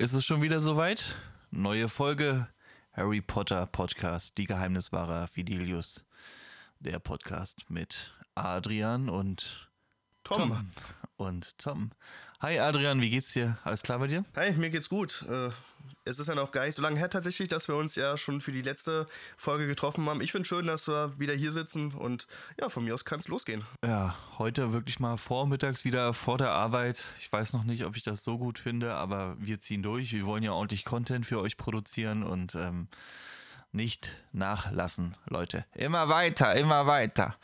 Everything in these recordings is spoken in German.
Ist es schon wieder soweit? Neue Folge Harry Potter Podcast, die Geheimniswahrer Fidelius. Der Podcast mit Adrian und Tom. Tom. Und Tom. Hi Adrian, wie geht's dir? Alles klar bei dir? Hi, mir geht's gut. Äh, es ist ja noch gar nicht so lange her tatsächlich, dass wir uns ja schon für die letzte Folge getroffen haben. Ich finde schön, dass wir wieder hier sitzen und ja, von mir aus kann es losgehen. Ja, heute wirklich mal vormittags wieder vor der Arbeit. Ich weiß noch nicht, ob ich das so gut finde, aber wir ziehen durch. Wir wollen ja ordentlich Content für euch produzieren und ähm, nicht nachlassen, Leute. Immer weiter, immer weiter.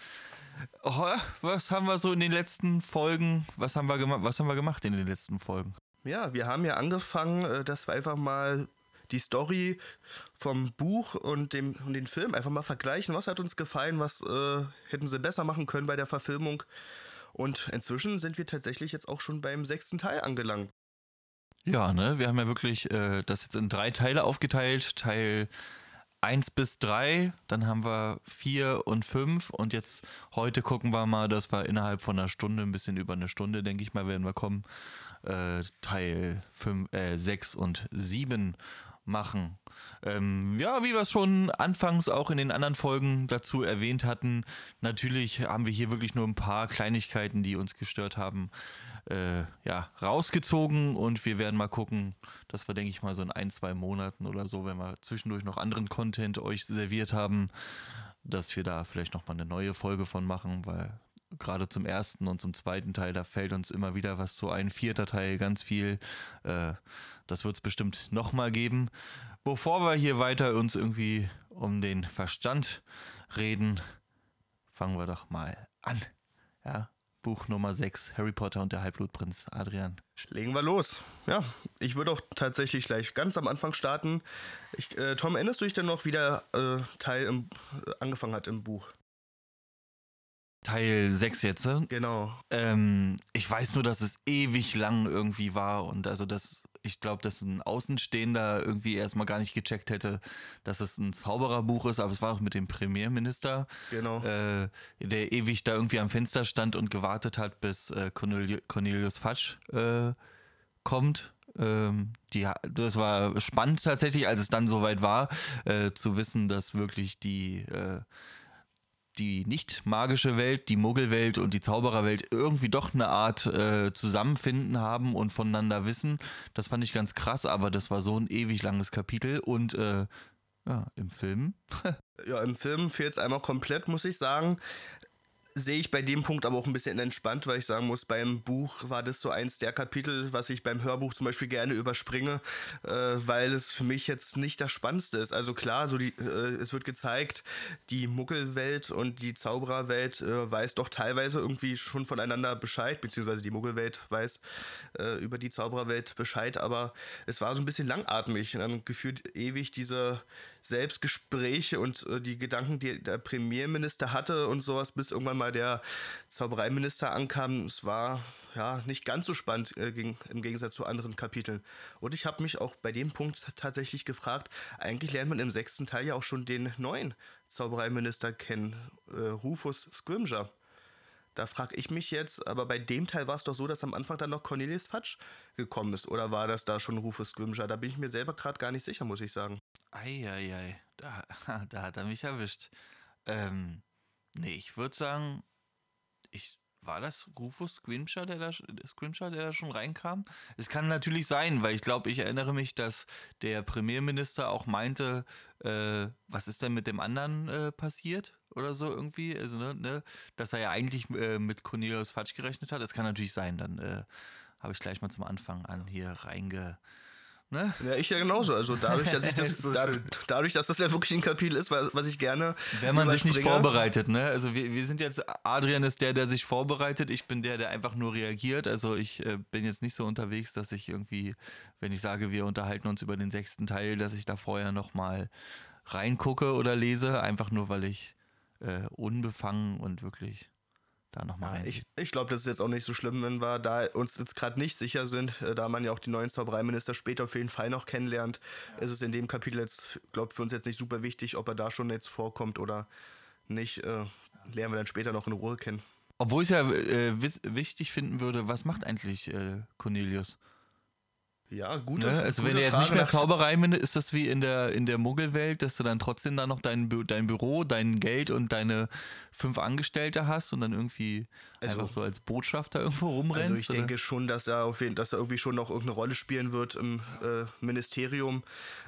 Was haben wir so in den letzten Folgen, was haben wir gemacht, was haben wir gemacht in den letzten Folgen? Ja, wir haben ja angefangen, äh, dass wir einfach mal die Story vom Buch und dem und den Film einfach mal vergleichen. Was hat uns gefallen? Was äh, hätten sie besser machen können bei der Verfilmung? Und inzwischen sind wir tatsächlich jetzt auch schon beim sechsten Teil angelangt. Ja, ne, wir haben ja wirklich äh, das jetzt in drei Teile aufgeteilt. Teil 1 bis 3, dann haben wir 4 und 5 und jetzt heute gucken wir mal, dass wir innerhalb von einer Stunde, ein bisschen über eine Stunde, denke ich mal, werden wir kommen, äh, Teil 5, äh, 6 und 7 machen. Ähm, ja, wie wir es schon anfangs auch in den anderen Folgen dazu erwähnt hatten, natürlich haben wir hier wirklich nur ein paar Kleinigkeiten, die uns gestört haben, äh, ja, rausgezogen und wir werden mal gucken, dass wir, denke ich mal, so in ein, zwei Monaten oder so, wenn wir zwischendurch noch anderen Content euch serviert haben, dass wir da vielleicht nochmal eine neue Folge von machen, weil gerade zum ersten und zum zweiten Teil, da fällt uns immer wieder was zu ein. Vierter Teil, ganz viel. Äh, das wird es bestimmt nochmal geben. Bevor wir hier weiter uns irgendwie um den Verstand reden, fangen wir doch mal an. Ja, Buch Nummer 6, Harry Potter und der Halbblutprinz. Adrian. Legen wir los. Ja, ich würde auch tatsächlich gleich ganz am Anfang starten. Ich, äh, Tom, erinnerst du dich denn noch, wie der äh, Teil im, äh, angefangen hat im Buch? Teil 6 jetzt. Genau. Ähm, ich weiß nur, dass es ewig lang irgendwie war und also das, ich glaube, dass ein Außenstehender irgendwie erstmal gar nicht gecheckt hätte, dass es ein Zaubererbuch ist, aber es war auch mit dem Premierminister, Genau. äh, der ewig da irgendwie am Fenster stand und gewartet hat, bis äh, Corneli Cornelius Fatsch äh, kommt. Ähm, die, das war spannend tatsächlich, als es dann soweit war, äh, zu wissen, dass wirklich die äh, die nicht magische Welt, die Muggelwelt und die Zaubererwelt irgendwie doch eine Art äh, Zusammenfinden haben und voneinander wissen. Das fand ich ganz krass, aber das war so ein ewig langes Kapitel und äh, ja, im Film. Ja, im Film fehlt es einmal komplett, muss ich sagen. Sehe ich bei dem Punkt aber auch ein bisschen entspannt, weil ich sagen muss, beim Buch war das so eins der Kapitel, was ich beim Hörbuch zum Beispiel gerne überspringe, äh, weil es für mich jetzt nicht das Spannendste ist. Also klar, so die, äh, es wird gezeigt, die Muggelwelt und die Zaubererwelt äh, weiß doch teilweise irgendwie schon voneinander Bescheid, beziehungsweise die Muggelwelt weiß äh, über die Zaubererwelt Bescheid, aber es war so ein bisschen langatmig und dann gefühlt ewig diese Selbstgespräche und äh, die Gedanken, die der Premierminister hatte und sowas, bis irgendwann mal der Zaubereiminister ankam. Es war ja nicht ganz so spannend äh, gegen, im Gegensatz zu anderen Kapiteln. Und ich habe mich auch bei dem Punkt tatsächlich gefragt, eigentlich lernt man im sechsten Teil ja auch schon den neuen Zaubereiminister kennen, äh, Rufus Scrimger. Da frage ich mich jetzt, aber bei dem Teil war es doch so, dass am Anfang dann noch Cornelius Fatsch gekommen ist. Oder war das da schon Rufus Scrimger? Da bin ich mir selber gerade gar nicht sicher, muss ich sagen. Eieiei, da, da hat er mich erwischt. Ähm, nee, ich würde sagen, ich, war das Rufus Scrimshaw, der da, Scrimshaw, der da schon reinkam? Es kann natürlich sein, weil ich glaube, ich erinnere mich, dass der Premierminister auch meinte, äh, was ist denn mit dem anderen äh, passiert oder so irgendwie? Also, ne, ne, dass er ja eigentlich äh, mit Cornelius Fatsch gerechnet hat. Das kann natürlich sein, dann äh, habe ich gleich mal zum Anfang an hier reinge... Ne? Ja, ich ja genauso. Also dadurch, dass ich das, so da, schön. dadurch, dass das ja wirklich ein Kapitel ist, was was ich gerne. Wenn man sich nicht vorbereitet, ne? Also wir, wir sind jetzt, Adrian ist der, der sich vorbereitet, ich bin der, der einfach nur reagiert. Also ich äh, bin jetzt nicht so unterwegs, dass ich irgendwie, wenn ich sage, wir unterhalten uns über den sechsten Teil, dass ich da vorher nochmal reingucke oder lese, einfach nur, weil ich äh, unbefangen und wirklich da nochmal Ja, rein. ich ich glaube, das ist jetzt auch nicht so schlimm, wenn wir da uns jetzt gerade nicht sicher sind, äh, da man ja auch die neuen Zaubereiminister später auf jeden Fall noch kennenlernt, ist es in dem Kapitel jetzt, glaube für uns jetzt nicht super wichtig, ob er da schon jetzt vorkommt oder nicht. Äh, lernen wir dann später noch in Ruhe kennen. Obwohl ich es ja äh, wichtig finden würde, was macht eigentlich äh, Cornelius? Ja, gut. Ne? Also wenn du jetzt nicht mehr Zauberei ist das wie in der, in der Muggelwelt, dass du dann trotzdem da noch dein, dein Büro, dein Geld und deine fünf Angestellte hast und dann irgendwie also, einfach so als Botschafter irgendwo rumrennst? Also ich oder? denke schon, dass er, auf jeden, dass er irgendwie schon noch irgendeine Rolle spielen wird im äh, Ministerium.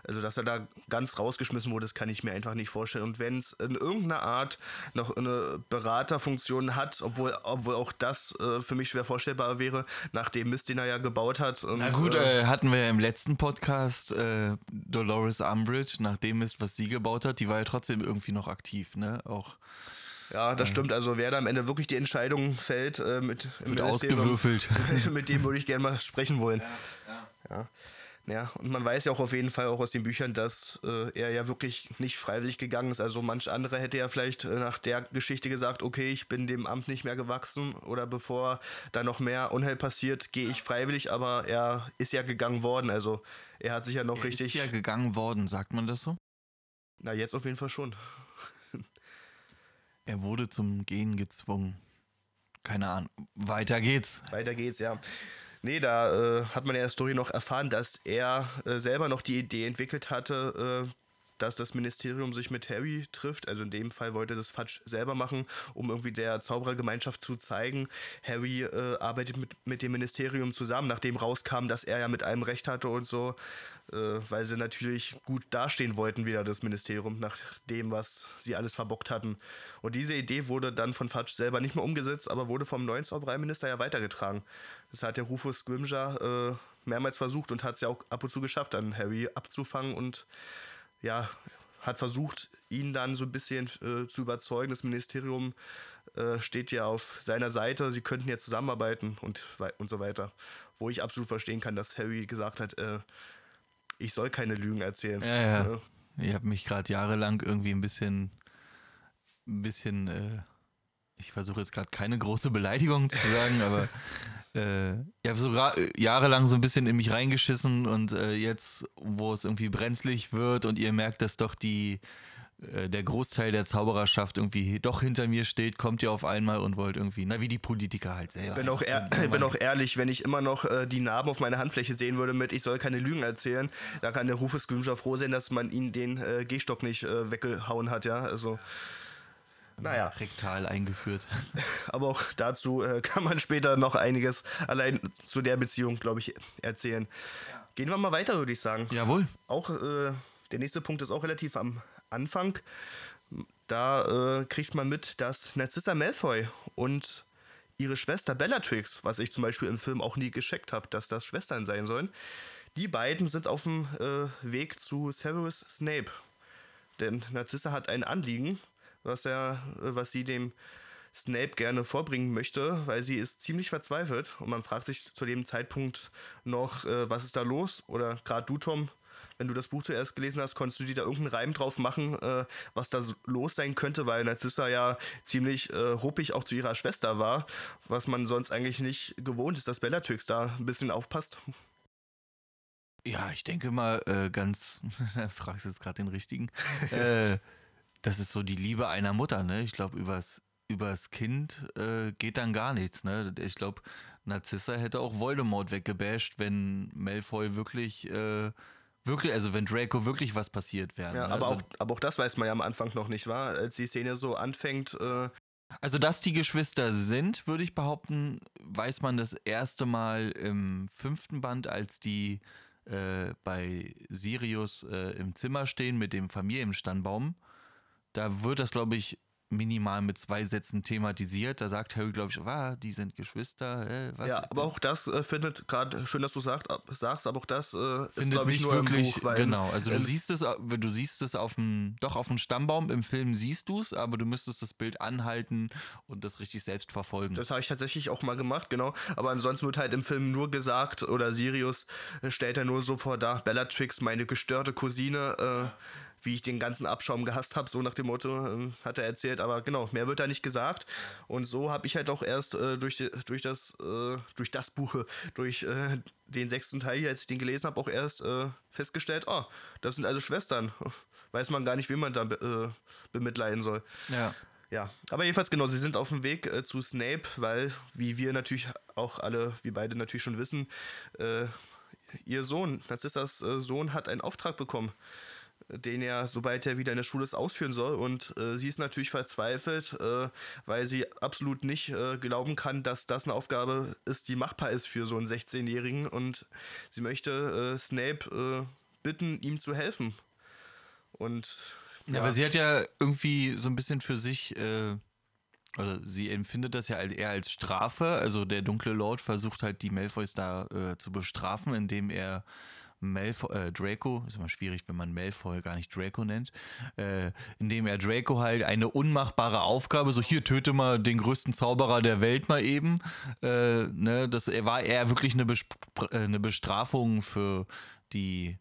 Also dass er da ganz rausgeschmissen wurde, das kann ich mir einfach nicht vorstellen. Und wenn es in irgendeiner Art noch eine Beraterfunktion hat, obwohl, obwohl auch das äh, für mich schwer vorstellbar wäre, nach dem Mist, den er ja gebaut hat. Und, Na gut, äh, hatten wir ja im letzten Podcast äh, Dolores Umbridge, nach dem Mist, was sie gebaut hat, die war ja trotzdem irgendwie noch aktiv, ne? Auch. Ja, das stimmt. Also wer da am Ende wirklich die Entscheidung fällt, äh, mit, mit ausgewürfelt. mit dem würde ich gerne mal sprechen wollen. Ja, ja. ja. Ja, und man weiß ja auch auf jeden Fall auch aus den Büchern, dass äh, er ja wirklich nicht freiwillig gegangen ist. Also manch andere hätte ja vielleicht äh, nach der Geschichte gesagt, okay, ich bin dem Amt nicht mehr gewachsen oder bevor da noch mehr Unheil passiert, gehe ich freiwillig, aber er ist ja gegangen worden. Also er hat sich ja noch er richtig. Ist ja gegangen worden, sagt man das so? Na, jetzt auf jeden Fall schon. Er wurde zum Gehen gezwungen. Keine Ahnung. Weiter geht's. Weiter geht's, ja. Nee, da äh, hat man ja in der Story noch erfahren, dass er äh, selber noch die Idee entwickelt hatte, äh, dass das Ministerium sich mit Harry trifft. Also in dem Fall wollte das Fudge selber machen, um irgendwie der Zauberergemeinschaft zu zeigen. Harry äh, arbeitet mit, mit dem Ministerium zusammen, nachdem rauskam, dass er ja mit allem Recht hatte und so, äh, weil sie natürlich gut dastehen wollten, wieder das Ministerium, nach dem, was sie alles verbockt hatten. Und diese Idee wurde dann von Fudge selber nicht mehr umgesetzt, aber wurde vom neuen Zaubereiminister ja weitergetragen. Das hat der Rufus Grimger äh, mehrmals versucht und hat es ja auch ab und zu geschafft, dann Harry abzufangen und ja, hat versucht, ihn dann so ein bisschen äh, zu überzeugen. Das Ministerium äh, steht ja auf seiner Seite, sie könnten ja zusammenarbeiten und, und so weiter. Wo ich absolut verstehen kann, dass Harry gesagt hat, äh, ich soll keine Lügen erzählen. Ja, ja. Ne? Ich habe mich gerade jahrelang irgendwie ein bisschen, ein bisschen, äh, ich versuche jetzt gerade keine große Beleidigung zu sagen, aber äh, ja, so jahrelang so ein bisschen in mich reingeschissen und äh, jetzt, wo es irgendwie brenzlig wird und ihr merkt, dass doch die äh, der Großteil der Zaubererschaft irgendwie doch hinter mir steht, kommt ihr auf einmal und wollt irgendwie, na wie die Politiker halt selber. Bin auch ehr, bin auch ehrlich, wenn ich immer noch äh, die Narben auf meiner Handfläche sehen würde mit, ich soll keine Lügen erzählen, dann kann der Rufus Grimshaw froh sein, dass man ihn den äh, Gehstock nicht äh, weggehauen hat, ja, also naja. rektal eingeführt. Aber auch dazu äh, kann man später noch einiges allein zu der Beziehung, glaube ich, erzählen. Ja. Gehen wir mal weiter, würde ich sagen. Jawohl. Auch äh, der nächste Punkt ist auch relativ am Anfang. Da äh, kriegt man mit, dass Narcissa Malfoy und ihre Schwester Bellatrix, was ich zum Beispiel im Film auch nie gescheckt habe, dass das Schwestern sein sollen, die beiden sind auf dem äh, Weg zu Severus Snape. Denn Narcissa hat ein Anliegen, was er, was sie dem Snape gerne vorbringen möchte, weil sie ist ziemlich verzweifelt und man fragt sich zu dem Zeitpunkt noch, äh, was ist da los? Oder gerade du, Tom, wenn du das Buch zuerst gelesen hast, konntest du dir da irgendeinen Reim drauf machen, äh, was da los sein könnte, weil Narcissa ja ziemlich äh, ruppig auch zu ihrer Schwester war, was man sonst eigentlich nicht gewohnt ist, dass Bellatrix da ein bisschen aufpasst. Ja, ich denke mal, äh, ganz, fragst jetzt gerade den richtigen, äh, das ist so die Liebe einer Mutter, ne? Ich glaube, übers, übers Kind äh, geht dann gar nichts, ne? Ich glaube, Narzissa hätte auch Voldemort weggebasht, wenn Malfoy wirklich, äh, wirklich, also wenn Draco wirklich was passiert wäre. Ja, ne? aber, also, auch, aber auch das weiß man ja am Anfang noch nicht, war, als die Szene so anfängt. Äh also, dass die Geschwister sind, würde ich behaupten, weiß man das erste Mal im fünften Band, als die äh, bei Sirius äh, im Zimmer stehen mit dem Familienstammbaum da wird das, glaube ich, minimal mit zwei Sätzen thematisiert. Da sagt Harry, glaube ich, ah, die sind Geschwister. Äh, was? Ja, aber auch das äh, findet gerade schön, dass du sagt, sagst, aber auch das äh, ist glaube ich nur wirklich Buch, weil, genau. Also du siehst es, du siehst es auf dem, doch auf dem Stammbaum im Film siehst du es, aber du müsstest das Bild anhalten und das richtig selbst verfolgen. Das habe ich tatsächlich auch mal gemacht, genau. Aber ansonsten wird halt im Film nur gesagt oder Sirius stellt er nur so vor da Bellatrix, meine gestörte Cousine. Äh, wie ich den ganzen Abschaum gehasst habe, so nach dem Motto, äh, hat er erzählt. Aber genau, mehr wird da nicht gesagt. Und so habe ich halt auch erst äh, durch, die, durch, das, äh, durch das Buch, durch äh, den sechsten Teil, als ich den gelesen habe, auch erst äh, festgestellt, oh, das sind also Schwestern. Weiß man gar nicht, wie man da be äh, bemitleiden soll. Ja. Ja, aber jedenfalls genau, sie sind auf dem Weg äh, zu Snape, weil, wie wir natürlich auch alle, wie beide natürlich schon wissen, äh, ihr Sohn, Narzissas äh, Sohn, hat einen Auftrag bekommen, den er, sobald er wieder in der Schule ist, ausführen soll. Und äh, sie ist natürlich verzweifelt, äh, weil sie absolut nicht äh, glauben kann, dass das eine Aufgabe ist, die machbar ist für so einen 16-Jährigen. Und sie möchte äh, Snape äh, bitten, ihm zu helfen. Und ja, ja, aber sie hat ja irgendwie so ein bisschen für sich also sie empfindet das ja eher als Strafe. Also der dunkle Lord versucht halt die Malfoys da zu bestrafen, indem er Malfoy, äh, Draco, ist immer schwierig, wenn man Malfoy gar nicht Draco nennt, äh, indem er Draco halt eine unmachbare Aufgabe, so hier töte mal den größten Zauberer der Welt mal eben, äh, ne, das war eher wirklich eine, Besp äh, eine Bestrafung für die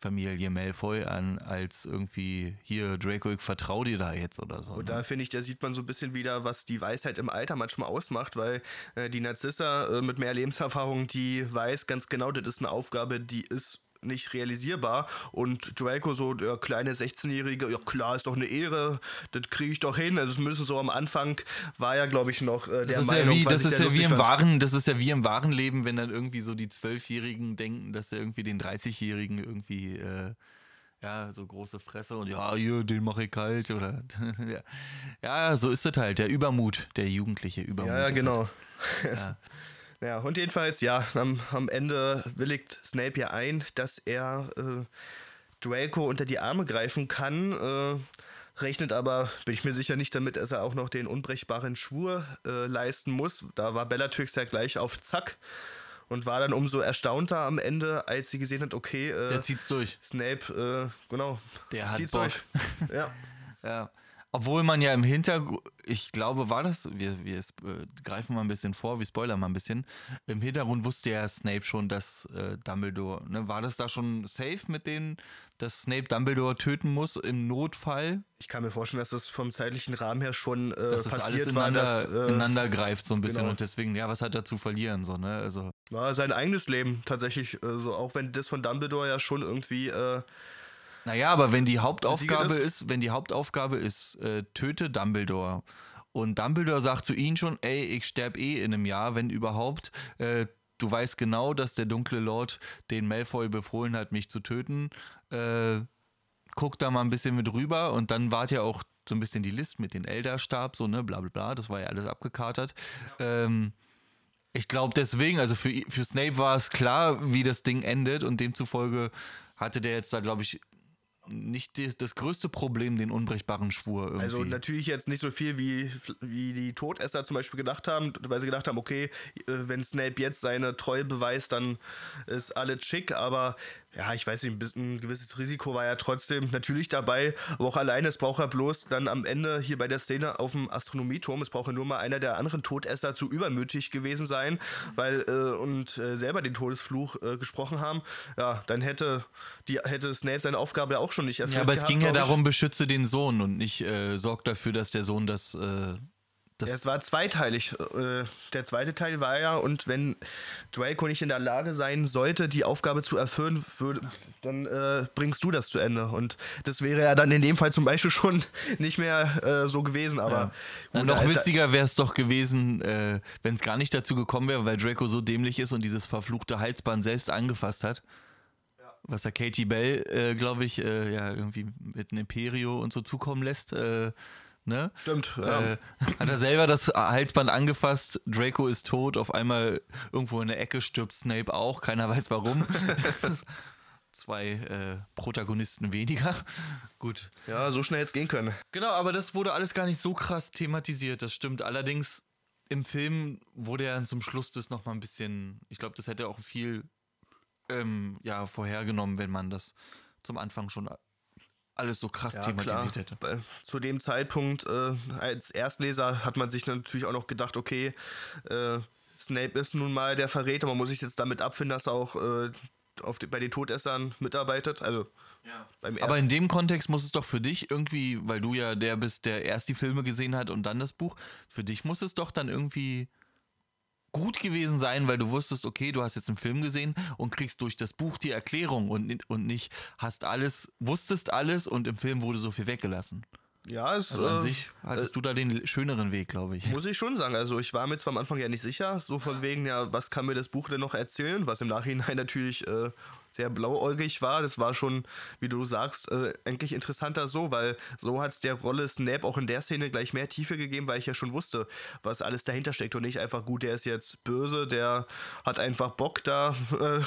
Familie Malfoy an, als irgendwie hier Draco, ich vertraue dir da jetzt oder so. Und ne? da finde ich, da sieht man so ein bisschen wieder, was die Weisheit im Alter manchmal ausmacht, weil äh, die Narzissa äh, mit mehr Lebenserfahrung, die weiß ganz genau, das ist eine Aufgabe, die ist nicht realisierbar. Und Draco, so der kleine 16-Jährige, ja klar, ist doch eine Ehre, das kriege ich doch hin. Also das müssen so am Anfang war ja, glaube ich, noch äh, der das Meinung, ja wie, das ist ja wie im wahren, Das ist ja wie im wahren Leben, wenn dann irgendwie so die Zwölfjährigen denken, dass sie irgendwie den 30-Jährigen irgendwie äh, ja, so große Fresse und ja, hier, den mache ich kalt oder ja, so ist es halt, der Übermut, der jugendliche Übermut. Ja, ja genau. Ja. Ja, und jedenfalls, ja, am, am Ende willigt Snape ja ein, dass er äh, Draco unter die Arme greifen kann, äh, rechnet aber, bin ich mir sicher nicht damit, dass er auch noch den unbrechbaren Schwur äh, leisten muss. Da war Bellatrix ja gleich auf Zack und war dann umso erstaunter am Ende, als sie gesehen hat, okay, äh, der zieht's durch. Snape, äh, genau, der hat zieht's Bock. durch. ja. ja. Obwohl man ja im Hintergrund, ich glaube, war das, wir, wir äh, greifen mal ein bisschen vor, wir spoilern mal ein bisschen. Im Hintergrund wusste ja Snape schon, dass äh, Dumbledore, ne, war das da schon safe mit denen, dass Snape Dumbledore töten muss im Notfall? Ich kann mir vorstellen, dass das vom zeitlichen Rahmen her schon äh, dass das passiert alles ineinander, war, dass, äh, ineinander greift so ein bisschen genau. und deswegen, ja, was hat er zu verlieren, so, ne, also. Ja, sein eigenes Leben tatsächlich, also auch wenn das von Dumbledore ja schon irgendwie, äh, naja, aber wenn die Hauptaufgabe ist, wenn die Hauptaufgabe ist, äh, töte Dumbledore. Und Dumbledore sagt zu ihnen schon, ey, ich sterbe eh in einem Jahr, wenn überhaupt, äh, du weißt genau, dass der dunkle Lord den Malfoy befohlen hat, mich zu töten, äh, guck da mal ein bisschen mit rüber. Und dann wart ja auch so ein bisschen die List mit den Elderstab, so, ne, bla bla bla, das war ja alles abgekatert. Ja. Ähm, ich glaube deswegen, also für, für Snape war es klar, wie das Ding endet. Und demzufolge hatte der jetzt da, glaube ich, nicht die, das größte Problem, den unbrechbaren Schwur irgendwie. Also natürlich jetzt nicht so viel, wie, wie die Todesser zum Beispiel gedacht haben, weil sie gedacht haben, okay, äh, wenn Snape jetzt seine Treue beweist, dann ist alles schick, aber ja, ich weiß nicht, ein, gewisses Risiko war ja trotzdem natürlich dabei, aber auch alleine, es braucht ja bloß dann am Ende hier bei der Szene auf dem Astronomieturm, es braucht ja nur mal einer der anderen Todesser zu übermütig gewesen sein, weil äh, und äh, selber den Todesfluch äh, gesprochen haben, ja, dann hätte die hätte Snape seine Aufgabe ja auch schon nicht erfüllt. Ja, aber es ging ja darum, beschütze den Sohn und nicht äh, sorgt dafür, dass der Sohn das äh, das es war zweiteilig. Äh, der zweite Teil war ja, und wenn Draco nicht in der Lage sein sollte, die Aufgabe zu erfüllen, würde, dann äh, bringst du das zu Ende. Und das wäre ja dann in dem Fall zum Beispiel schon nicht mehr äh, so gewesen. Aber ja. noch witziger wäre es doch gewesen, äh, wenn es gar nicht dazu gekommen wäre, weil Draco so dämlich ist und dieses verfluchte Halsband selbst angefasst hat. Was der Katie Bell, äh, glaube ich, äh, ja irgendwie mit einem Imperio und so zukommen lässt. Ne? Stimmt. Ja. Äh, hat er selber das Halsband angefasst, Draco ist tot, auf einmal irgendwo in der Ecke stirbt Snape auch, keiner weiß warum. Zwei äh, Protagonisten weniger. Gut. Ja, so schnell jetzt gehen können. Genau, aber das wurde alles gar nicht so krass thematisiert, das stimmt. Allerdings im Film wurde er zum Schluss das nochmal ein bisschen, ich glaube, das hätte auch viel ähm, ja, vorhergenommen, wenn man das zum Anfang schon alles so krass ja, thematisiert hätte. Zu dem Zeitpunkt äh, als Erstleser hat man sich natürlich auch noch gedacht, okay, äh, Snape ist nun mal der Verräter, man muss sich jetzt damit abfinden, dass er auch äh, die, bei den Todessern mitarbeitet. Also ja. Aber in dem Kontext muss es doch für dich irgendwie, weil du ja der bist, der erst die Filme gesehen hat und dann das Buch, für dich muss es doch dann irgendwie gut gewesen sein, weil du wusstest, okay, du hast jetzt einen Film gesehen und kriegst durch das Buch die Erklärung und, und nicht hast alles, wusstest alles und im Film wurde so viel weggelassen. Ja, es Also an äh, sich hattest du da den schöneren Weg, glaube ich. Muss ich schon sagen. Also ich war mir zwar am Anfang ja nicht sicher, so von wegen, ja, was kann mir das Buch denn noch erzählen, was im Nachhinein natürlich äh, sehr blauäugig war. Das war schon, wie du sagst, äh, eigentlich interessanter so, weil so hat es der Rolle Snape auch in der Szene gleich mehr Tiefe gegeben, weil ich ja schon wusste, was alles dahinter steckt und nicht einfach gut, der ist jetzt böse, der hat einfach Bock da äh,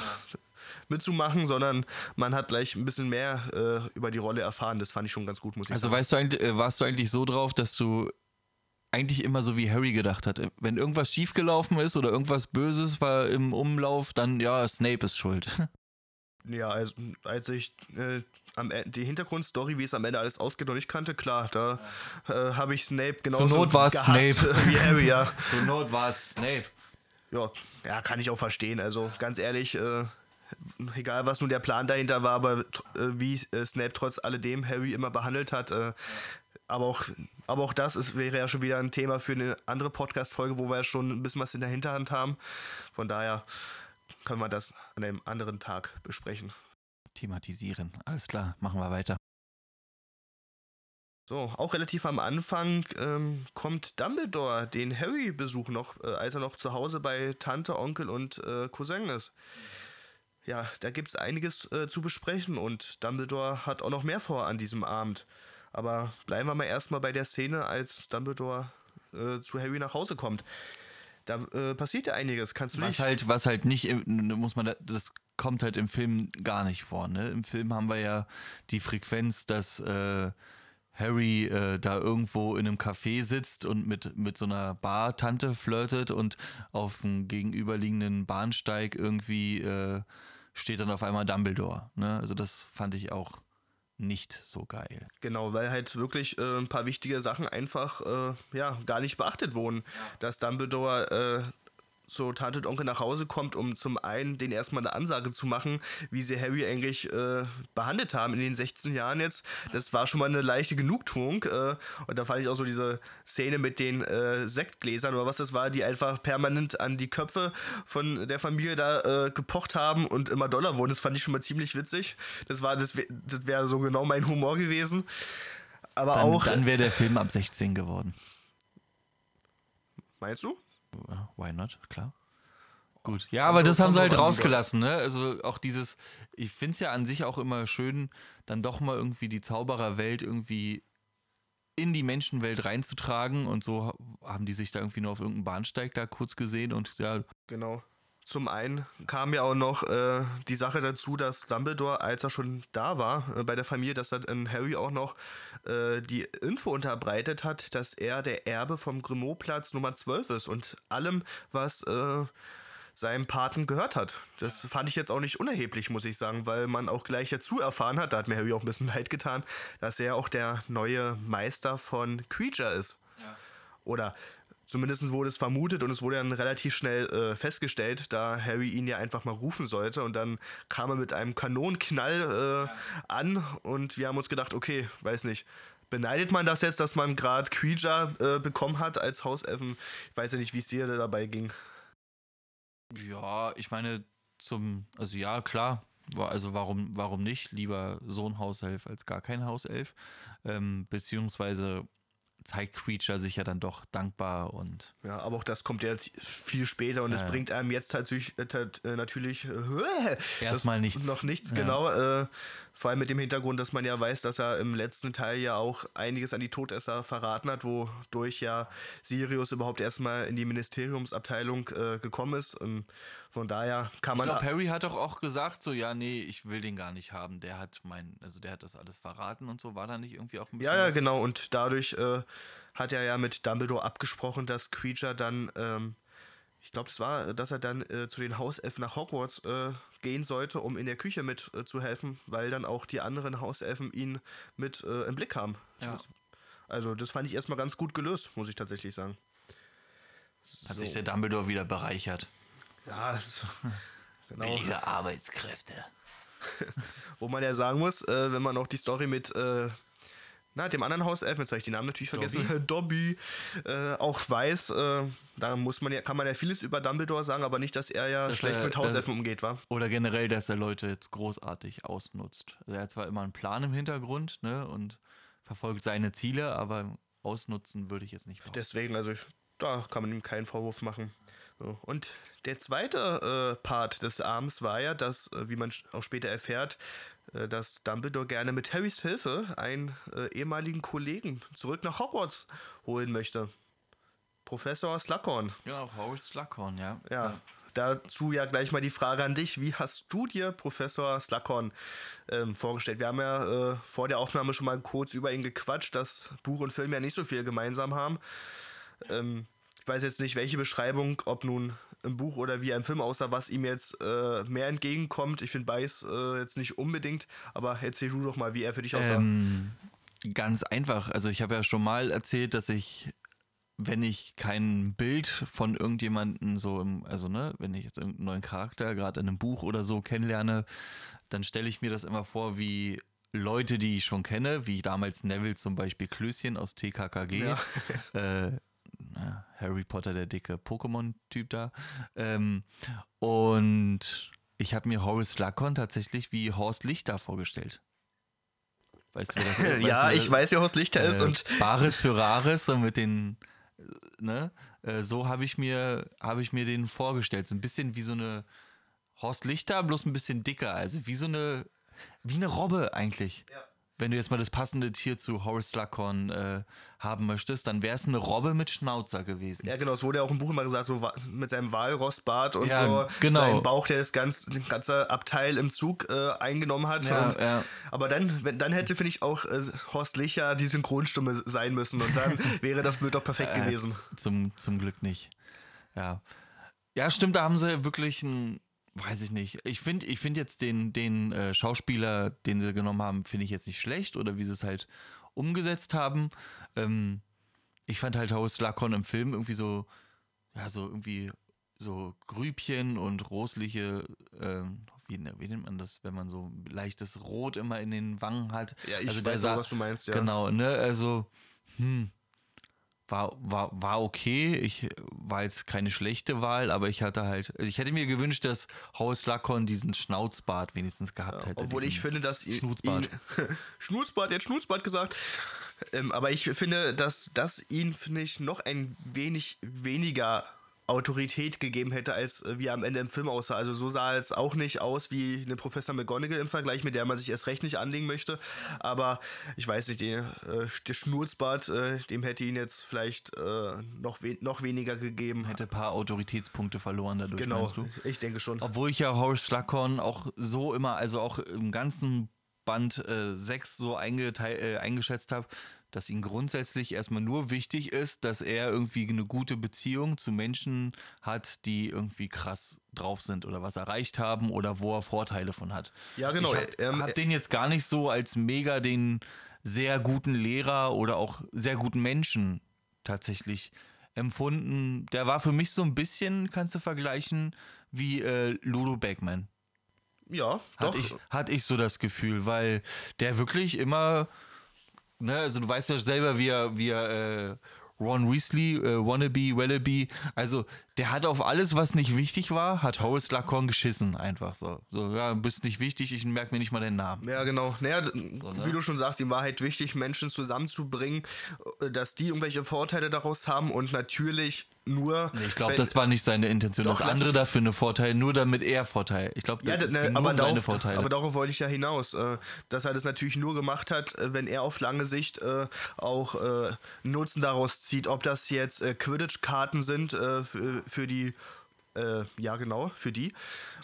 mitzumachen, sondern man hat gleich ein bisschen mehr äh, über die Rolle erfahren. Das fand ich schon ganz gut, muss ich Also sagen. weißt du äh, warst du eigentlich so drauf, dass du eigentlich immer so wie Harry gedacht hat, wenn irgendwas schiefgelaufen ist oder irgendwas Böses war im Umlauf, dann ja, Snape ist schuld. Ja, also, als ich äh, am E- die Hintergrundstory, wie es am Ende alles ausgeht, noch nicht kannte, klar, da äh, habe ich Snape genauso Not war es gehasst Snape. wie Harry, ja. Zur Not war es Snape. ja. Ja, kann ich auch verstehen. Also ganz ehrlich, äh, egal was nun der Plan dahinter war, aber äh, wie äh, Snape trotz alledem Harry immer behandelt hat, äh, aber auch, aber auch das ist, wäre ja schon wieder ein Thema für eine andere Podcast-Folge, wo wir ja schon ein bisschen was in der Hinterhand haben. Von daher können wir das an einem anderen Tag besprechen. Thematisieren. Alles klar, machen wir weiter. So, auch relativ am Anfang ähm, kommt Dumbledore den Harry-Besuch noch, äh, als er noch zu Hause bei Tante, Onkel und äh, Cousin ist. Ja, da gibt es einiges äh, zu besprechen und Dumbledore hat auch noch mehr vor an diesem Abend. Aber bleiben wir mal erstmal bei der Szene, als Dumbledore äh, zu Harry nach Hause kommt. Da äh, passiert ja einiges. Kannst du Was nicht? halt, was halt nicht, muss man, da- das kommt halt im Film gar nicht vor. Ne? Im Film haben wir ja die Frequenz, dass äh, Harry äh, da irgendwo in einem Café sitzt und mit, mit so einer Bartante flirtet und auf dem gegenüberliegenden Bahnsteig irgendwie äh, steht dann auf einmal Dumbledore. Ne? Also das fand ich auch nicht so geil. Genau, weil halt wirklich äh, ein paar wichtige Sachen einfach äh, ja, gar nicht beachtet wurden. Dass Dumbledore zu Tante und Onkel nach Hause kommt, um zum einen den erstmal eine Ansage zu machen, wie sie Harry eigentlich äh, behandelt haben in den 16 Jahren jetzt. Das war schon mal eine leichte Genugtuung. Äh, und da fand ich auch so diese Szene mit den äh, Sektgläsern oder was das war, die einfach permanent an die Köpfe von der Familie da äh, gepocht haben und immer doller wurden. Das fand ich schon mal ziemlich witzig. Das war, das wäre das wär so genau mein Humor gewesen. Aber Dann, auch. dann wäre der Film ab 16 geworden. meinst du? Ja, Why not? Klar. Gut. Ja, aber das haben sie halt rausgelassen, ne? Also auch dieses, ich finde es ja an sich auch immer schön, dann doch mal irgendwie die Zaubererwelt irgendwie in die Menschenwelt reinzutragen und so haben die sich da irgendwie nur auf irgendeinem Bahnsteig da kurz gesehen und ja, Genau. Zum einen kam ja auch noch äh, die Sache dazu, dass Dumbledore, als er schon da war äh, bei der Familie, dass er dann Harry auch noch äh, die Info unterbreitet hat, dass er der Erbe vom Grimaud-Platz Nummer 12 ist und allem, was äh, seinem Paten gehört hat. Das fand ich jetzt auch nicht unerheblich, muss ich sagen, weil man auch gleich dazu erfahren hat, da hat mir Harry auch ein bisschen leid getan, dass er auch der neue Meister von Creature ist. Oder zumindest wurde es vermutet und es wurde dann relativ schnell äh, festgestellt, da Harry ihn ja einfach mal rufen sollte. Und dann kam er mit einem Kanonenknall äh, an und wir haben uns gedacht, okay, weiß nicht. Beneidet man das jetzt, dass man gerade Creature äh, bekommen hat als Hauselfen? Ich weiß ja nicht, wie es dir dabei ging. ja, ich meine zum, also ja, klar, also warum, warum nicht? Lieber so ein Hauself als gar kein Hauself. Ähm, beziehungsweise zeigt Creature sich ja dann doch dankbar und Ja, aber auch das kommt ja jetzt viel später und es Ja, ja. bringt einem jetzt tatsächlich, äh, tat- äh, natürlich äh, Erstmal nichts. Noch nichts, Ja. genau. Äh, vor allem mit dem Hintergrund, dass man ja weiß, dass er im letzten Teil ja auch einiges an die Todesser verraten hat, wodurch ja Sirius überhaupt erstmal in die Ministeriumsabteilung gekommen ist. Und von daher kann Ich man. glaube, Harry hat doch auch gesagt, so, ja, nee, ich will den gar nicht haben. Der hat mein, also der hat das alles verraten und so. War da nicht irgendwie auch ein bisschen. Ja, ja, genau. Und dadurch äh, hat er ja mit Dumbledore abgesprochen, dass Creature dann, ähm, ich glaube, es war, dass er dann äh, zu den Hauselfen nach Hogwarts äh, gehen sollte, um in der Küche mit äh, zu helfen, weil dann auch die anderen Hauselfen ihn mit äh, im Blick haben. Ja. Das, also, das fand ich erstmal ganz gut gelöst, muss ich tatsächlich sagen. Hat sich der Dumbledore wieder bereichert. Ja, genau. Billige Arbeitskräfte. Wo man ja sagen muss, äh, wenn man auch die Story mit äh, na, dem anderen Hauselfen, jetzt habe ich den Namen natürlich vergessen, Dobby, äh, auch weiß, äh, da muss man ja, kann man ja vieles über Dumbledore sagen, aber nicht, dass er ja Dass schlecht er- mit Hauselfen umgeht, war. Oder generell, dass er Leute jetzt großartig ausnutzt. Also er hat zwar immer einen Plan im Hintergrund, ne? Und verfolgt seine Ziele, aber ausnutzen würde ich jetzt nicht. Behaupten. Deswegen, also ich, da kann man ihm keinen Vorwurf machen. Und der zweite äh, Part des Abends war ja, dass, äh, wie man auch später erfährt, äh, dass Dumbledore gerne mit Harrys Hilfe einen äh, ehemaligen Kollegen zurück nach Hogwarts holen möchte. Professor Slughorn. Genau, Horace Slughorn, ja. ja. ja. Dazu ja gleich mal die Frage an dich. Wie hast du dir Professor Slughorn ähm, vorgestellt? Wir haben ja äh, vor der Aufnahme schon mal kurz über ihn gequatscht, dass Buch und Film ja nicht so viel gemeinsam haben. Ähm, ich weiß jetzt nicht, welche Beschreibung, ob nun im Buch oder wie im Film aussah, was ihm jetzt äh, mehr entgegenkommt. Ich finde beides äh, jetzt nicht unbedingt, aber erzähl du doch mal, wie er für dich aussah. Ähm, ganz einfach. Also ich habe ja schon mal erzählt, dass ich wenn ich kein Bild von irgendjemandem so im, also ne, wenn ich jetzt irgendeinen neuen Charakter gerade in einem Buch oder so kennenlerne, dann stelle ich mir das immer vor wie Leute, die ich schon kenne, wie damals Neville zum Beispiel Klößchen aus TKKG, ja. äh, Harry Potter, der dicke Pokémon-Typ da. Ähm, und ich habe mir Horace Slughorn tatsächlich wie Horst Lichter vorgestellt. Weißt du, wer das ist? ja, du, ich weiß, wie Horst Lichter äh, ist. und Bares für Rares und mit den ne? Äh, so habe ich mir, habe ich mir den vorgestellt. So ein bisschen wie so eine Horst Lichter, bloß ein bisschen dicker. Also wie so eine, wie eine Robbe eigentlich. Ja wenn du jetzt mal das passende Tier zu Horace Slughorn äh, haben möchtest, dann wäre es eine Robbe mit Schnauzer gewesen. Ja, genau, es wurde ja auch im Buch immer gesagt, so mit seinem Walrossbart und ja, so genau. seinem Bauch, der das ganz, das ganze Abteil im Zug äh, eingenommen hat. Ja, und, ja. Aber dann, wenn, dann hätte, finde ich, auch äh, Horst Licher die Synchronstimme sein müssen und dann wäre das Bild doch perfekt gewesen. Zum, zum Glück nicht. Ja. Ja, stimmt, da haben sie wirklich ein weiß ich nicht. Ich finde ich find jetzt den, den äh, Schauspieler, den sie genommen haben, finde ich jetzt nicht schlecht oder wie sie es halt umgesetzt haben. Ähm, ich fand halt House Lacon im Film irgendwie so, ja, so irgendwie so Grübchen und rosliche, ähm, wie, wie, nennt man das, wenn man so leichtes Rot immer in den Wangen hat. Ja, ich also weiß auch, was du meinst, ja. Genau, ne, also, hm, war, war, war okay. Ich war jetzt keine schlechte Wahl, aber ich hatte halt, also ich hätte mir gewünscht, dass Horace Lacon diesen Schnauzbart wenigstens gehabt hätte. obwohl ich finde, dass Schnutzbart. Ihn, Schnutzbart, jetzt Schnutzbart gesagt. Ähm, aber ich finde, dass das ihn, finde ich, noch ein wenig weniger Autorität gegeben hätte, als äh, wie er am Ende im Film aussah. Also so sah er jetzt auch nicht aus wie eine Professor McGonagall im Vergleich, mit der man sich erst recht nicht anlegen möchte. Aber ich weiß nicht, den, äh, der Schnurzbart, äh, dem hätte ihn jetzt vielleicht äh, noch, we noch weniger gegeben. Hätte ein paar Autoritätspunkte verloren dadurch, genau, ich denke schon. Obwohl ich ja Horace Slughorn auch so immer, also auch im ganzen Band 6 äh, so äh, eingeschätzt habe, dass ihm grundsätzlich erstmal nur wichtig ist, dass er irgendwie eine gute Beziehung zu Menschen hat, die irgendwie krass drauf sind oder was erreicht haben oder wo er Vorteile von hat. Ja, genau. Ich habe ähm, hab den jetzt gar nicht so als mega den sehr guten Lehrer oder auch sehr guten Menschen tatsächlich empfunden. Der war für mich so ein bisschen, kannst du vergleichen, wie äh, Ludo Beckman. Ja, hatte Ich, hatte ich so das Gefühl, weil der wirklich immer Ne? Also du weißt ja selber, wie er, wie er äh, Ron Weasley, äh, Wannabe, Wallaby, also der hat auf alles, was nicht wichtig war, hat Horace Lacon geschissen, einfach so. So, ja, bist nicht wichtig, ich merke mir nicht mal den Namen. Ja, genau. Naja, so, ne? wie du schon sagst, ihm war halt wichtig, Menschen zusammenzubringen, äh, dass die irgendwelche Vorteile daraus haben und natürlich nur. Nee, ich glaube, das war nicht seine Intention. Doch, das andere dafür eine Vorteil, nur damit er Vorteil. Ich glaube, das ja, ne, aber um darauf, seine Vorteile. Aber darauf wollte ich ja hinaus, äh, dass er das natürlich nur gemacht hat, äh, wenn er auf lange Sicht äh, auch äh, Nutzen daraus zieht. Ob das jetzt Quidditch-Karten sind für, für die ja, genau, für die.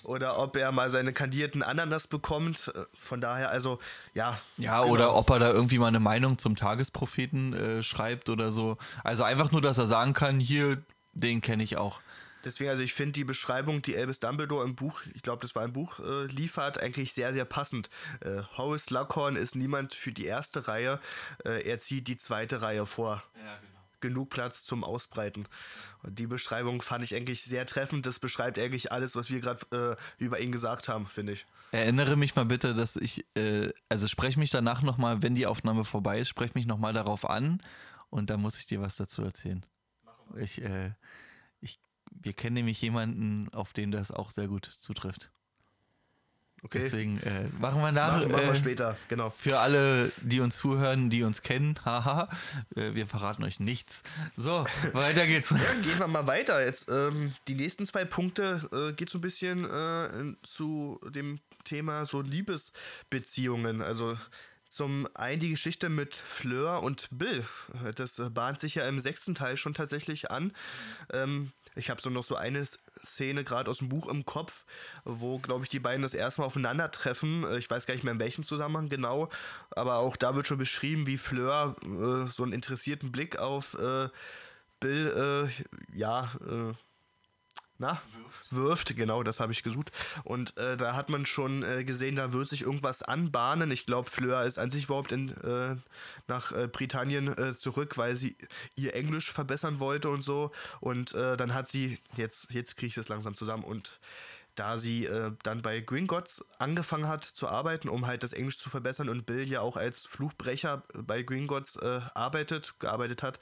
Oder ob er mal seine kandierten Ananas bekommt. Von daher, also, ja. Ja, genau. oder ob er da irgendwie mal eine Meinung zum Tagespropheten schreibt oder so. Also einfach nur, dass er sagen kann, hier, den kenne ich auch. Deswegen, also ich finde die Beschreibung, die Elvis Dumbledore im Buch, ich glaube, das war ein Buch, äh, liefert, eigentlich sehr, sehr passend. Äh, Horace Luckhorn ist niemand für die erste Reihe, äh, er zieht die zweite Reihe vor. Ja, genau genug Platz zum Ausbreiten. Und die Beschreibung fand ich eigentlich sehr treffend. Das beschreibt eigentlich alles, was wir gerade äh, über ihn gesagt haben, finde ich. Erinnere mich mal bitte, dass ich, äh, also spreche mich danach nochmal, wenn die Aufnahme vorbei ist, spreche mich nochmal darauf an und dann muss ich dir was dazu erzählen. Ich, äh, ich, wir kennen nämlich jemanden, auf den das auch sehr gut zutrifft. Okay. Deswegen äh, machen wir nach. Machen, machen wir äh, später, genau. Für alle, die uns zuhören, die uns kennen, haha, äh, wir verraten euch nichts. So, weiter geht's. Dann gehen wir mal weiter. Jetzt ähm, die nächsten zwei Punkte äh, geht so ein bisschen äh, zu dem Thema so Liebesbeziehungen. Also zum einen die Geschichte mit Fleur und Bill. Das bahnt sich ja im sechsten Teil schon tatsächlich an. Ähm, ich habe so noch so eine Szene gerade aus dem Buch im Kopf, wo, glaube ich, die beiden das erste Mal aufeinandertreffen. Äh, Ich weiß gar nicht mehr in welchem Zusammenhang genau, aber auch da wird schon beschrieben, wie Fleur äh, so einen interessierten Blick auf äh, Bill, äh, ja, äh, na, wirft. genau, das habe ich gesucht. Und äh, da hat man schon äh, gesehen, da wird sich irgendwas anbahnen. Ich glaube, Fleur ist an sich überhaupt in, äh, nach äh, Britannien äh, zurück, weil sie ihr Englisch verbessern wollte und so. Und äh, dann hat sie, jetzt, jetzt kriege ich das langsam zusammen, und da sie äh, dann bei Gringotts angefangen hat zu arbeiten, um halt das Englisch zu verbessern und Bill ja auch als Fluchbrecher bei Gringotts äh, arbeitet, gearbeitet hat,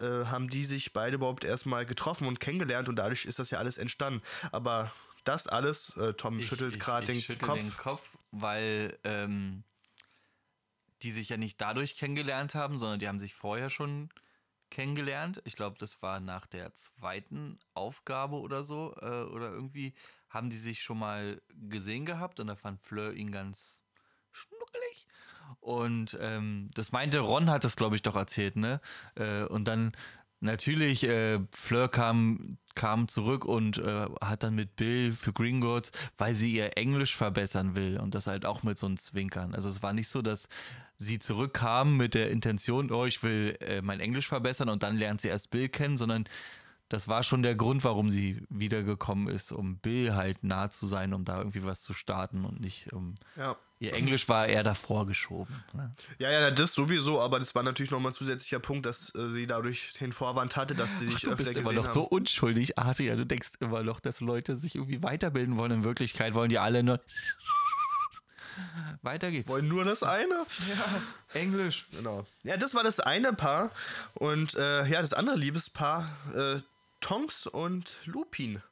äh, haben die sich beide überhaupt erstmal getroffen und kennengelernt und dadurch ist das ja alles entstanden. Aber das alles, äh, Tom schüttelt gerade den ich schüttel Kopf. den Kopf, weil ähm, die sich ja nicht dadurch kennengelernt haben, sondern die haben sich vorher schon kennengelernt. Ich glaube, das war nach der zweiten Aufgabe oder so. Äh, oder irgendwie haben die sich schon mal gesehen gehabt und da fand Fleur ihn ganz schnuckelig. Und ähm, das meinte Ron hat das, glaube ich, doch erzählt, ne? Äh, und dann natürlich, äh, Fleur kam, kam zurück und äh, hat dann mit Bill für Gringotts, weil sie ihr Englisch verbessern will und das halt auch mit so einem Zwinkern. Also es war nicht so, dass sie zurückkam mit der Intention, oh, ich will äh, mein Englisch verbessern und dann lernt sie erst Bill kennen, sondern das war schon der Grund, warum sie wiedergekommen ist, um Bill halt nah zu sein, um da irgendwie was zu starten und nicht um. Ja. Ihr Englisch war eher davor geschoben. Ne? Ja, ja, das sowieso, aber das war natürlich nochmal ein zusätzlicher Punkt, dass äh, sie dadurch den Vorwand hatte, dass sie sich Du öfter bist immer noch haben. so unschuldig, Adrian. Du denkst immer noch, dass Leute sich irgendwie weiterbilden wollen. In Wirklichkeit wollen die alle nur. Weiter geht's. Wollen nur das eine? Englisch. Genau. Ja, das war das eine Paar. Und äh, ja, das andere Liebespaar, äh, Tonks und Lupin.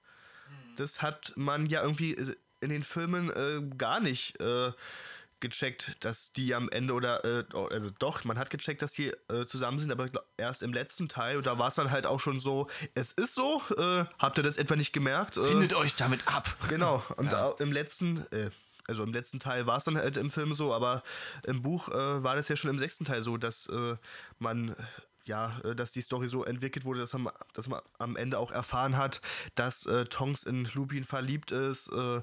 Das hat man ja irgendwie in den Filmen äh, gar nicht äh, gecheckt, dass die am Ende oder, äh, also doch, man hat gecheckt, dass die äh, zusammen sind, aber erst im letzten Teil. Und da war es dann halt auch schon so, es ist so, äh, habt ihr das etwa nicht gemerkt? Äh, Findet euch damit ab. Genau, und auch im letzten, äh, also im letzten Teil war es dann halt im Film so, aber im Buch äh, war das ja schon im sechsten Teil so, dass äh, man, äh, ja, äh, dass die Story so entwickelt wurde, dass man, dass man am Ende auch erfahren hat, dass äh, Tonks in Lupin verliebt ist, äh,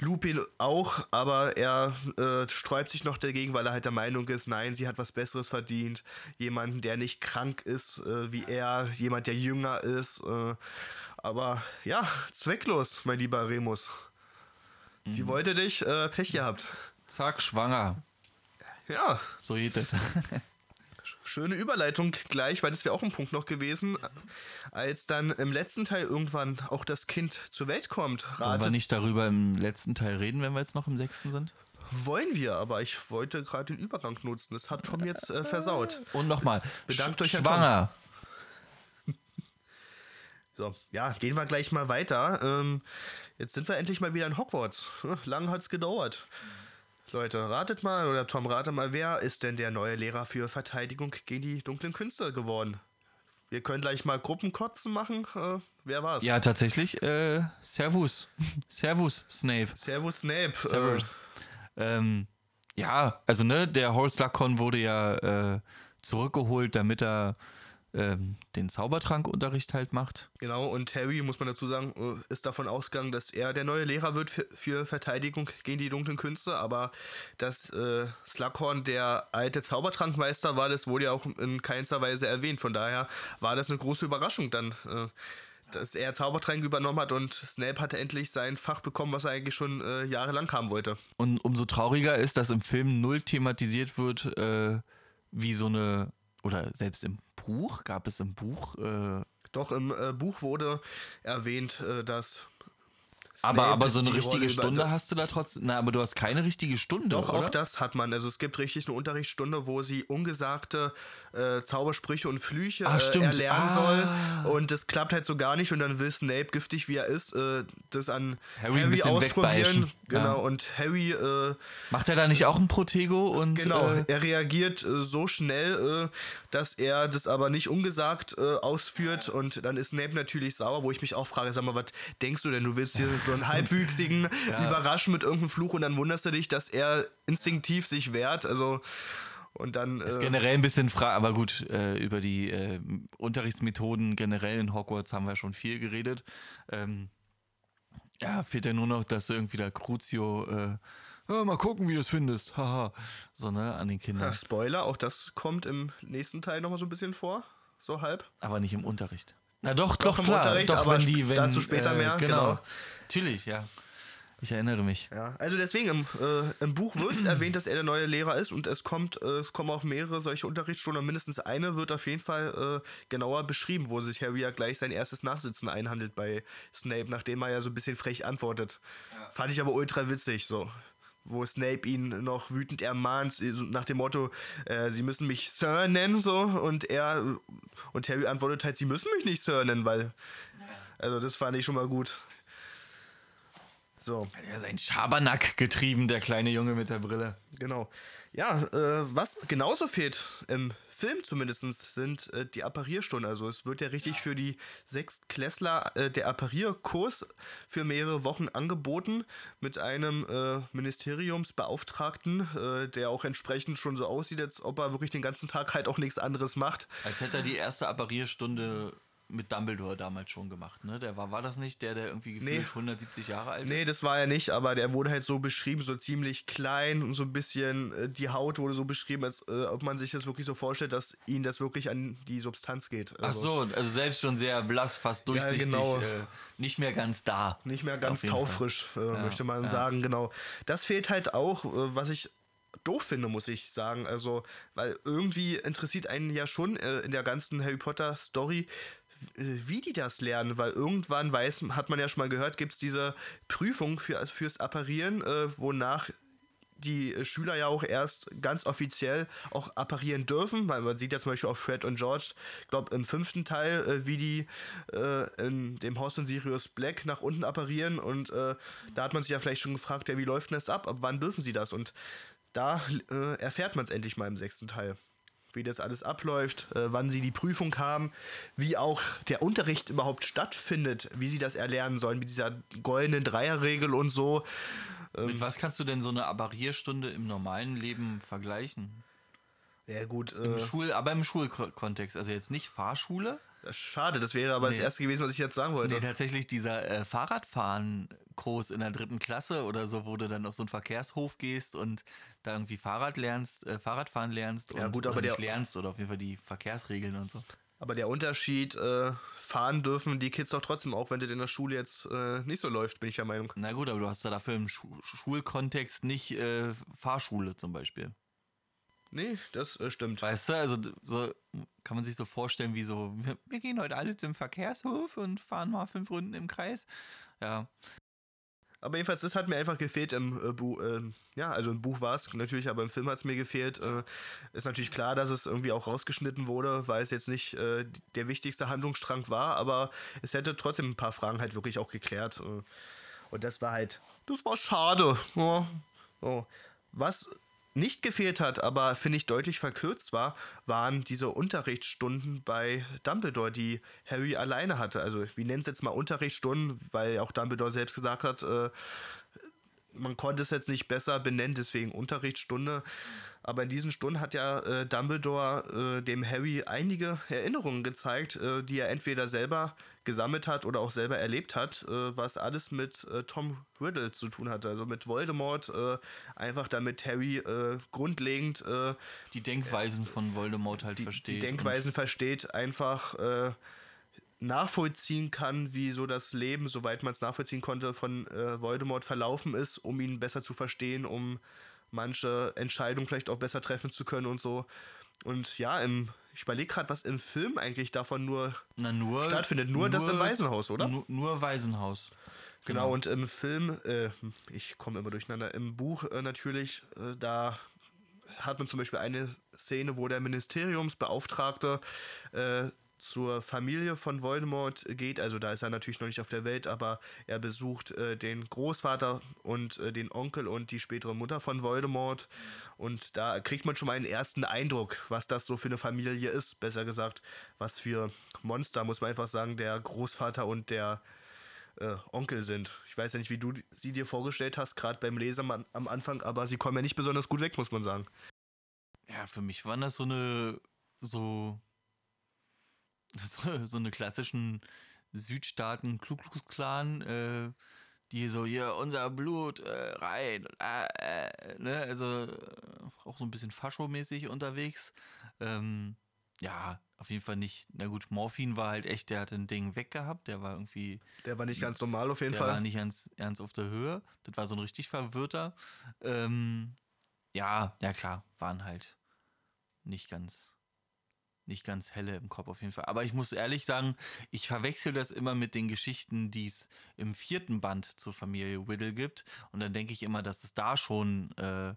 Lupin auch, aber er äh, sträubt sich noch dagegen, weil er halt der Meinung ist, nein, sie hat was Besseres verdient, jemanden, der nicht krank ist äh, wie er, jemand, der jünger ist, äh, aber ja, zwecklos, mein lieber Remus. Sie wollte dich, äh, Pech gehabt. Zack, schwanger. Ja, So geht das. schöne Überleitung gleich, weil das wäre auch ein Punkt noch gewesen, als dann im letzten Teil irgendwann auch das Kind zur Welt kommt. Wollen wir nicht darüber im letzten Teil reden, wenn wir jetzt noch im sechsten sind? wollen wir, aber ich wollte gerade den Übergang nutzen. Das hat Tom jetzt äh, versaut. Und nochmal. Bedankt sch- euch, Herr Schwanger. So, ja, gehen wir gleich mal weiter. Ähm, jetzt sind wir endlich mal wieder in Hogwarts. Hm, Lang hat's gedauert. Leute, ratet mal, oder Tom, rate mal, wer ist denn der neue Lehrer für Verteidigung gegen die dunklen Künste geworden? Wir können gleich mal Gruppenkotzen machen. Äh, wer war's? Ja, tatsächlich. Äh, Servus. Servus, Snape. Servus Snape. Servus. Ähm, ja, also ne, der Horace Lacon wurde ja äh, zurückgeholt, damit er ähm, den Zaubertrankunterricht halt macht. Genau, und Harry, muss man dazu sagen, äh, ist davon ausgegangen, dass er der neue Lehrer wird für, für Verteidigung gegen die dunklen Künste, aber dass äh, Slughorn der alte Zaubertrankmeister war, das wurde ja auch in keinster Weise erwähnt. Von daher war das eine große Überraschung dann, äh, dass er Zaubertrank übernommen hat und Snape hatte endlich sein Fach bekommen, was er eigentlich schon äh, jahrelang haben wollte. Und umso trauriger ist, dass im Film null thematisiert wird, äh, wie so eine, oder selbst im Buch, gab es im Buch, äh, Doch im äh, Buch wurde erwähnt, äh, dass Aber, aber so eine richtige Stunde hast du da trotzdem. Na, aber du hast keine richtige Stunde, Doch, oder? auch das hat man. Also es gibt richtig eine Unterrichtsstunde, wo sie ungesagte äh, Zaubersprüche und Flüche Ah, äh, erlernen Ah. soll. Und das klappt halt so gar nicht. Und dann will Snape, giftig wie er ist, äh, das an Harry Harry, ausprobieren. Genau. Ja. Und Harry äh, Macht er da nicht auch ein Protego und. Genau, Äh, er reagiert äh, so schnell, dass er das aber nicht ungesagt ausführt und dann ist Snape natürlich sauer, wo ich mich auch frage, sag mal, was denkst du denn? Du willst hier so einen halbwüchsigen überraschen mit irgendeinem Fluch und dann wunderst du dich, dass er instinktiv sich wehrt, also und dann ist äh, generell ein bisschen frei, aber gut, äh, über die äh, Unterrichtsmethoden generell in Hogwarts haben wir schon viel geredet. Ähm, ja, fehlt ja nur noch, dass irgendwie da Crucio, ja, mal gucken, wie du es findest, haha, so, ne, an den Kindern. ja, Spoiler, auch das kommt im nächsten Teil nochmal so ein bisschen vor, so halb. Aber nicht im Unterricht. Na doch, Doch, doch, im klar. Unterricht, doch, aber wenn die, wenn, dazu später mehr, Genau. genau. Natürlich, ja. Ich erinnere mich. Ja, also deswegen, im, äh, im Buch wird es erwähnt, dass er der neue Lehrer ist und es kommt, äh, es kommen auch mehrere solche Unterrichtsstunden. Mindestens eine wird auf jeden Fall äh, genauer beschrieben, wo sich Harry ja gleich sein erstes Nachsitzen einhandelt bei Snape, nachdem er ja so ein bisschen frech antwortet. Fand ich aber ultra witzig, so. Wo Snape ihn noch wütend ermahnt, nach dem Motto, äh, sie müssen mich Sir nennen, so, und er und Harry antwortet halt, sie müssen mich nicht Sir nennen, weil. Also das fand ich schon mal gut. So. Er ist ein Schabernack getrieben, der kleine Junge mit der Brille. Genau. Ja, äh, was genauso fehlt im Film zumindest sind äh, die Apparierstunden. Also es wird ja richtig für die Sechstklässler äh, der Apparierkurs für mehrere Wochen angeboten mit einem äh, Ministeriumsbeauftragten, äh, der auch entsprechend schon so aussieht, als ob er wirklich den ganzen Tag halt auch nichts anderes macht. Als hätte er die erste Apparierstunde mit Dumbledore damals schon gemacht, ne? Der war, war das nicht der, der irgendwie gefühlt Nee. 170 Jahre alt Nee, ist? das war er nicht, aber der wurde halt so beschrieben, so ziemlich klein und so ein bisschen, äh, die Haut wurde so beschrieben, als äh, ob man sich das wirklich so vorstellt, dass ihn das wirklich an die Substanz geht. Ach Also so, also selbst schon sehr blass, fast durchsichtig, genau. äh, nicht mehr ganz da. Nicht mehr ganz taufrisch, äh, möchte man ja. sagen, genau. Das fehlt halt auch, äh, was ich doof finde, muss ich sagen. Also, weil irgendwie interessiert einen ja schon äh, in der ganzen Harry Potter Story, wie die das lernen, weil irgendwann weiß, hat man ja schon mal gehört, gibt es diese Prüfung für, fürs Apparieren, äh, wonach die äh, Schüler ja auch erst ganz offiziell auch apparieren dürfen, weil man sieht ja zum Beispiel auch Fred und George, glaube im fünften Teil, äh, wie die äh, in dem Haus von Sirius Black nach unten apparieren und äh, da hat man sich ja vielleicht schon gefragt, ja, wie läuft denn das ab, ab wann dürfen sie das und da äh, erfährt man es endlich mal im sechsten Teil. Wie das alles abläuft, äh, wann sie die Prüfung haben, wie auch der Unterricht überhaupt stattfindet, wie sie das erlernen sollen, mit dieser goldenen Dreierregel und so. Mit was kannst du denn so eine Apparierstunde im normalen Leben vergleichen? Ja, gut. Im Äh, Schul, aber im Schulkontext, also jetzt nicht Fahrschule. Das Schade, das wäre aber das Nee. erste gewesen, was ich jetzt sagen wollte. Nee, tatsächlich dieser äh, Fahrradfahren-Kurs in der dritten Klasse oder so, wo du dann auf so einen Verkehrshof gehst und da irgendwie Fahrrad lernst, äh, Fahrradfahren lernst Ja, und gut, oder aber der- lernst oder auf jeden Fall die Verkehrsregeln und so. Aber der Unterschied, äh, fahren dürfen die Kids doch trotzdem, auch wenn das in der Schule jetzt äh, nicht so läuft, bin ich der Meinung. Na gut, aber du hast da dafür im Schu Schulkontext nicht äh, Fahrschule zum Beispiel. Nee, das äh, stimmt. Weißt du, also so kann man sich so vorstellen, wie so, wir, wir gehen heute alle zum Verkehrshof und fahren mal fünf Runden im Kreis. Ja, Aber jedenfalls, das hat mir einfach gefehlt im äh, Buch. Äh, ja, also im Buch war es natürlich, aber im Film hat es mir gefehlt. Äh, ist natürlich klar, dass es irgendwie auch rausgeschnitten wurde, weil es jetzt nicht äh, der wichtigste Handlungsstrang war, aber es hätte trotzdem ein paar Fragen halt wirklich auch geklärt. Äh, und das war halt, das war schade. Ja. So. Was nicht gefehlt hat, aber finde ich deutlich verkürzt war, waren diese Unterrichtsstunden bei Dumbledore, die Harry alleine hatte. Also, wir nennen es jetzt mal Unterrichtsstunden, weil auch Dumbledore selbst gesagt hat, äh, man konnte es jetzt nicht besser benennen, deswegen Unterrichtsstunde. Aber in diesen Stunden hat ja äh, Dumbledore äh, dem Harry einige Erinnerungen gezeigt, äh, die er entweder selber gesammelt hat oder auch selber erlebt hat, äh, was alles mit äh, Tom Riddle zu tun hatte. Also mit Voldemort, äh, einfach damit Harry grundlegend die Denkweisen von Voldemort halt die, versteht. die Denkweisen versteht, einfach nachvollziehen kann, wie so das Leben, soweit man es nachvollziehen konnte, von äh, Voldemort verlaufen ist, um ihn besser zu verstehen, um manche Entscheidungen vielleicht auch besser treffen zu können und so. Und ja, im, ich überlege gerade, was im Film eigentlich davon nur nur, stattfindet. Nur das im Waisenhaus, oder? Nur, nur Waisenhaus. Genau, und im Film, äh, ich komme immer durcheinander, im Buch äh, natürlich, äh, da hat man zum Beispiel eine Szene, wo der Ministeriumsbeauftragte äh, zur Familie von Voldemort geht. Also da ist er natürlich noch nicht auf der Welt, aber er besucht äh, den Großvater und äh, den Onkel und die spätere Mutter von Voldemort. Und da kriegt man schon mal einen ersten Eindruck, was das so für eine Familie ist. Besser gesagt, was für Monster, muss man einfach sagen, der Großvater und der äh, Onkel sind. Ich weiß ja nicht, wie du sie dir vorgestellt hast, gerade beim Lesen am, Anfang, aber sie kommen ja nicht besonders gut weg, muss man sagen. Ja, für mich waren das so eine so so, so eine klassischen Südstaaten Ku Klux Klan, äh, die so hier unser Blut äh, rein, äh, äh ne, also äh, auch so ein bisschen Faschomäßig unterwegs. Ähm, ja, auf jeden Fall nicht. Na gut, Morphin war halt echt, der hat ein Ding weggehabt, der war irgendwie. Der war nicht ganz normal auf jeden der Fall. Der war nicht ganz ernst auf der Höhe. Das war so ein richtig verwirrter. Ähm, ja, ja klar, waren halt nicht ganz nicht ganz helle im Kopf auf jeden Fall. Aber ich muss ehrlich sagen, ich verwechsel das immer mit den Geschichten, die es im vierten Band zur Familie Whittle gibt. Und dann denke ich immer, dass es da schon äh,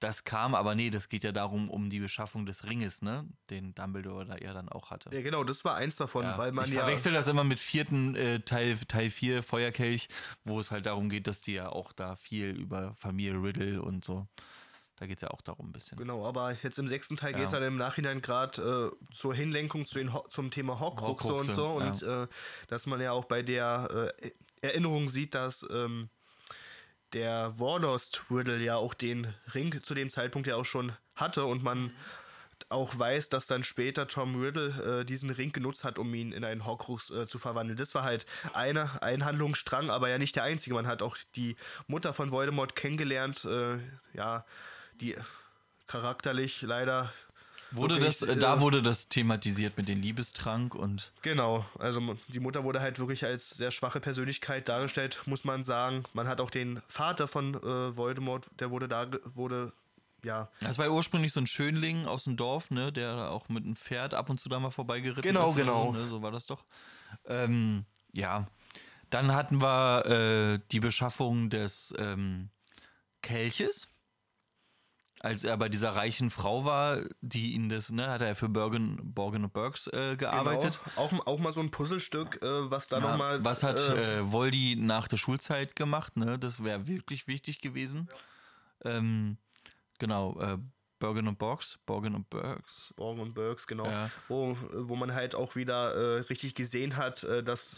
das kam, aber nee, das geht ja darum, um die Beschaffung des Ringes, ne? Den Dumbledore da er dann auch hatte. Ja, genau, das war eins davon, ja, weil man ich ja. Ich verwechsel das immer mit vierten äh, Teil, Teil 4 Feuerkelch, wo es halt darum geht, dass die ja auch da viel über Familie Riddle und so da geht es ja auch darum ein bisschen. Genau, aber jetzt im sechsten Teil ja. geht es dann im Nachhinein gerade äh, zur Hinlenkung zu den zum Thema Horcruxe und so. Und ja. äh, dass man ja auch bei der äh, Erinnerung sieht, dass ähm, der Warlost Riddle ja auch den Ring zu dem Zeitpunkt ja auch schon hatte und man auch weiß, dass dann später Tom Riddle äh, diesen Ring genutzt hat, um ihn in einen Horcrux äh, zu verwandeln. Das war halt eine, ein Handlungsstrang, aber ja nicht der einzige. Man hat auch die Mutter von Voldemort kennengelernt, äh, ja, die charakterlich leider. Wurde wirklich, das, äh, da wurde das thematisiert mit dem Liebestrank und. Genau, also die Mutter wurde halt wirklich als sehr schwache Persönlichkeit dargestellt, muss man sagen. Man hat auch den Vater von äh, Voldemort, der wurde da, wurde ja. Das war ja ursprünglich so ein Schönling aus dem Dorf, ne, der auch mit einem Pferd ab und zu da mal vorbeigeritten genau, ist. Genau, genau. So, ne, so war das doch. Ähm, ja. Dann hatten wir äh, die Beschaffung des ähm, Kelches als er bei dieser reichen Frau war, die ihn das, ne, hat er für Bergen, Borgen und Burks äh, gearbeitet. Genau. Auch, auch mal so ein Puzzlestück, äh, was da nochmal. Was hat äh, äh, Voldy nach der Schulzeit gemacht, ne? Das wäre wirklich wichtig gewesen. Ja. Ähm, genau, äh, Bergen und Borgs, Borgen und Burks. Borgen und Burks, genau. Ja. Wo, wo man halt auch wieder äh, richtig gesehen hat, äh, dass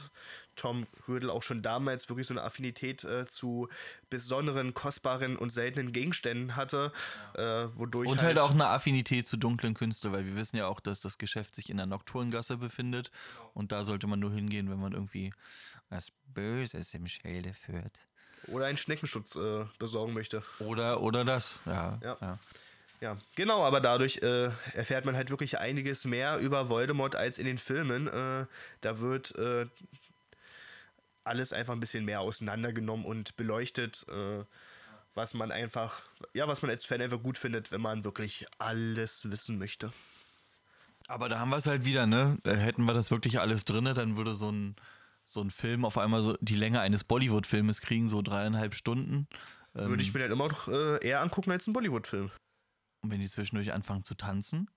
Tom Riddle auch schon damals wirklich so eine Affinität äh, zu besonderen, kostbaren und seltenen Gegenständen hatte, ja. äh, wodurch und halt, halt, auch eine Affinität zu dunklen Künsteln, weil wir wissen ja auch, dass das Geschäft sich in der Nocturngasse befindet und da sollte man nur hingehen, wenn man irgendwie was Böses im Schilde führt. Oder einen Schneckenschutz äh, besorgen möchte. Oder, oder das, ja. ja. ja. Ja, genau, aber dadurch äh, erfährt man halt wirklich einiges mehr über Voldemort als in den Filmen. Äh, da wird äh, alles einfach ein bisschen mehr auseinandergenommen und beleuchtet, äh, was man einfach, ja, was man als Fan einfach gut findet, wenn man wirklich alles wissen möchte. Aber da haben wir es halt wieder, ne? Äh, hätten wir das wirklich alles drin, dann würde so ein, so ein Film auf einmal so die Länge eines Bollywood-Filmes kriegen, so dreieinhalb Stunden. Würde ich ähm, mir dann immer noch äh, eher angucken als ein Bollywood-Film. Und wenn die zwischendurch anfangen zu tanzen,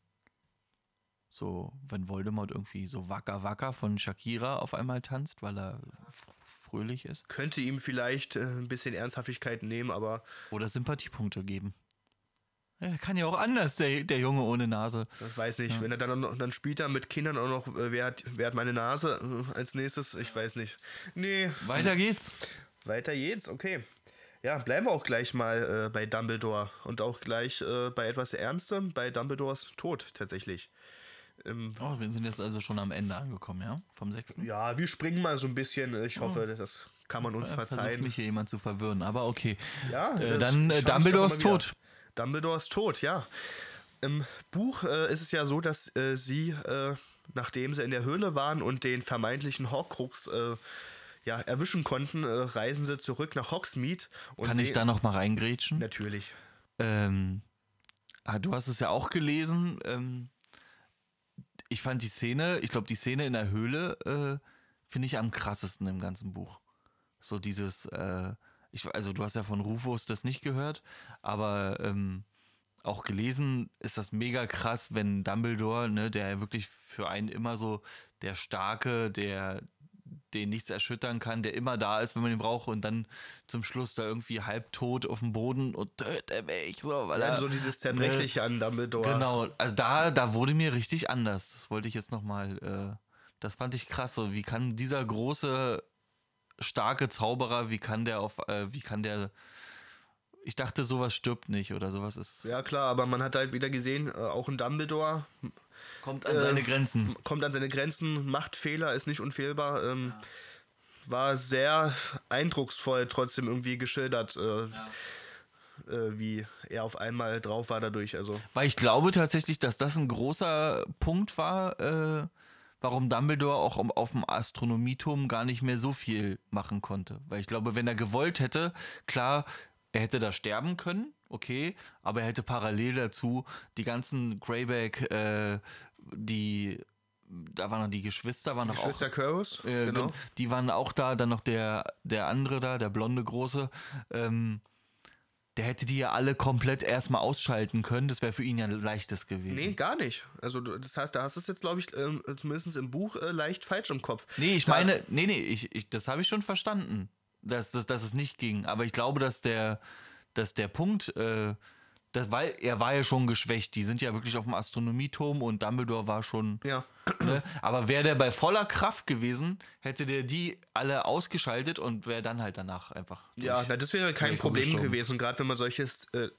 so, wenn Voldemort irgendwie so Wacker Wacker von Shakira auf einmal tanzt, weil er fröhlich ist. Könnte ihm vielleicht äh, ein bisschen Ernsthaftigkeit nehmen, aber. Oder Sympathiepunkte geben. Er kann ja auch anders, der, der Junge ohne Nase. Das weiß ich. Ja. Wenn er dann noch, dann spielt er mit Kindern auch noch, äh, wer hat, wer hat meine Nase äh, als nächstes? Ich weiß nicht. Nee. Weiter geht's. Weiter geht's, okay. Ja, bleiben wir auch gleich mal äh, bei Dumbledore und auch gleich äh, bei etwas Ernstem, bei Dumbledores Tod tatsächlich. Ähm, oh, wir sind jetzt also schon am Ende angekommen, ja? Vom 6. Ja, wir springen mal so ein bisschen. Ich hoffe, oh. das kann man uns verzeihen. Versucht mich hier jemand zu verwirren, aber okay. Ja, äh, dann äh, Dumbledore ist tot. Dumbledore ist tot, ja. Im Buch äh, ist es ja so, dass äh, sie, äh, nachdem sie in der Höhle waren und den vermeintlichen Horcrux äh, ja, erwischen konnten, reisen sie zurück nach Hogsmeade. Kann ich da noch mal reingrätschen? Natürlich. Ähm, ah, du hast es ja auch gelesen. Ähm, ich fand die Szene, ich glaube, die Szene in der Höhle äh, finde ich am krassesten im ganzen Buch. so dieses, äh, ich, also du hast ja von Rufus das nicht gehört, aber ähm, auch gelesen ist das mega krass, wenn Dumbledore, ne, der wirklich für einen immer so der Starke, der den nichts erschüttern kann, der immer da ist, wenn man ihn braucht und dann zum Schluss da irgendwie halbtot auf dem Boden und töte mich so, weil Ja, er, so dieses Zerbrechliche an Dumbledore. Genau, also da, da wurde mir richtig anders. Das wollte ich jetzt nochmal, äh, das fand ich krass. So, wie kann dieser große, starke Zauberer, wie kann der auf, äh, wie kann der. Ich dachte, sowas stirbt nicht oder sowas ist. Ja klar, aber man hat halt wieder gesehen, äh, auch ein Dumbledore Kommt an seine Äh, Grenzen. kommt an seine Grenzen, macht Fehler, ist nicht unfehlbar. Ähm, War sehr eindrucksvoll trotzdem irgendwie geschildert, äh, äh, wie er auf einmal drauf war dadurch. Also Weil ich glaube tatsächlich, dass das ein großer Punkt war, äh, warum Dumbledore auch auf dem Astronomieturm gar nicht mehr so viel machen konnte. Weil ich glaube, wenn er gewollt hätte, klar, er hätte da sterben können, okay, aber er hätte parallel dazu die ganzen Greyback, äh, die, da waren noch die Geschwister, waren noch auch Geschwister Quirrell, äh, genau. gen- Die waren auch da, dann noch der, der andere da, der blonde Große. Ähm, der hätte die ja alle komplett erstmal ausschalten können. Das wäre für ihn ja ein leichtes gewesen. Nee, gar nicht. Also das heißt, da hast du es jetzt, glaube ich, ähm, zumindest im Buch äh, leicht falsch im Kopf. Nee, ich Da- meine, nee, nee, ich, ich, das habe ich schon verstanden, dass, dass, dass es nicht ging. Aber ich glaube, dass der, dass der Punkt, äh, das, weil er war ja schon geschwächt. Die sind ja wirklich auf dem Astronomieturm und Dumbledore war schon. Ja. Ne? Aber wäre der bei voller Kraft gewesen, hätte der die alle ausgeschaltet und wäre dann halt danach einfach. Ja, na, das wäre kein Problem gewesen, gerade wenn man solche äh,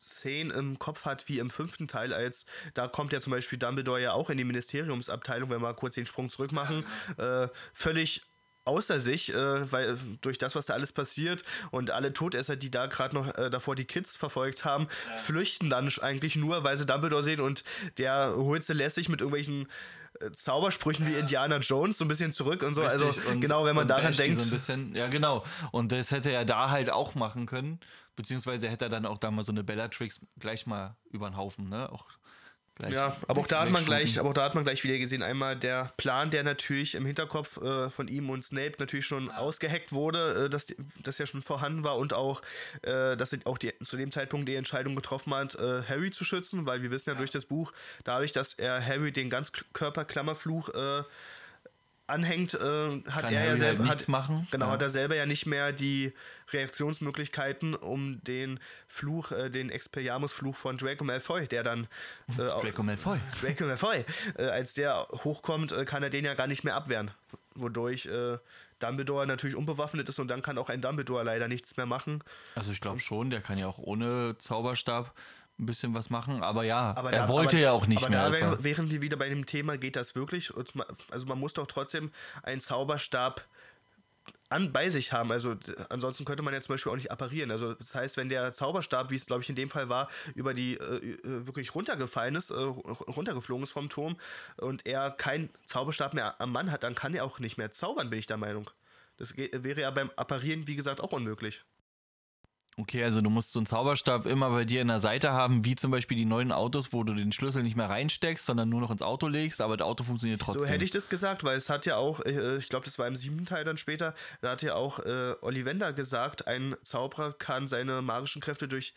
Szenen im Kopf hat wie im fünften Teil, als da kommt ja zum Beispiel Dumbledore ja auch in die Ministeriumsabteilung, wenn wir kurz den Sprung zurück machen, äh, völlig außer sich, äh, weil durch das, was da alles passiert und alle Todesser, die da gerade noch äh, davor die Kids verfolgt haben, flüchten dann eigentlich nur, weil sie Dumbledore sehen und der holt sie lässig mit irgendwelchen äh, Zaubersprüchen wie Indiana Jones so ein bisschen zurück und so. also Richtig, und- genau, wenn man daran denkt. So bisschen, ja, genau. Und das hätte er da halt auch machen können. Beziehungsweise hätte er dann auch da mal so eine Bellatrix gleich mal über den Haufen, ne? Auch gleich Ja, aber auch da hat man gleich, aber auch da hat man gleich wieder gesehen, einmal der Plan, der natürlich im Hinterkopf äh, von ihm und Snape natürlich schon ausgeheckt wurde, äh, dass das ja schon vorhanden war und auch, äh, dass er auch die, zu dem Zeitpunkt die Entscheidung getroffen hat, äh, Harry zu schützen, weil wir wissen ja, durch das Buch, dadurch, dass er Harry den Ganzkörperklammerfluch äh, anhängt, äh, hat Kann er ja selber halt nichts hat, machen. Genau, Ja. hat er selber ja nicht mehr die Reaktionsmöglichkeiten, um den Fluch, äh, den Expelliarmus-Fluch von Draco Malfoy, der dann äh, Draco Malfoy. Draco Malfoy, äh, als der hochkommt, äh, kann er den ja gar nicht mehr abwehren. Wodurch äh, Dumbledore natürlich unbewaffnet ist und dann kann auch ein Dumbledore leider nichts mehr machen. Also ich glaube schon, der kann ja auch ohne Zauberstab ein bisschen was machen. Aber ja, Aber er da- wollte aber, ja auch nicht aber mehr. Da wären, wären wir wieder bei dem Thema, geht das wirklich? Also man muss doch trotzdem einen Zauberstab an, bei sich haben. Also ansonsten könnte man ja zum Beispiel auch nicht apparieren. Also das heißt, wenn der Zauberstab, wie es glaube ich in dem Fall war, über die äh, äh, wirklich runtergefallen ist, äh, runtergeflogen ist vom Turm und er keinen Zauberstab mehr am Mann hat, dann kann er auch nicht mehr zaubern, bin ich der Meinung. Das wäre ja beim Apparieren, wie gesagt, auch unmöglich. Okay, also du musst so einen Zauberstab immer bei dir in der Seite haben, wie zum Beispiel die neuen Autos, wo du den Schlüssel nicht mehr reinsteckst, sondern nur noch ins Auto legst, aber das Auto funktioniert trotzdem. So hätte ich das gesagt, weil es hat ja auch, äh, ich glaube, das war im siebten Teil dann später, da hat ja auch äh, Ollivander gesagt, ein Zauberer kann seine magischen Kräfte durch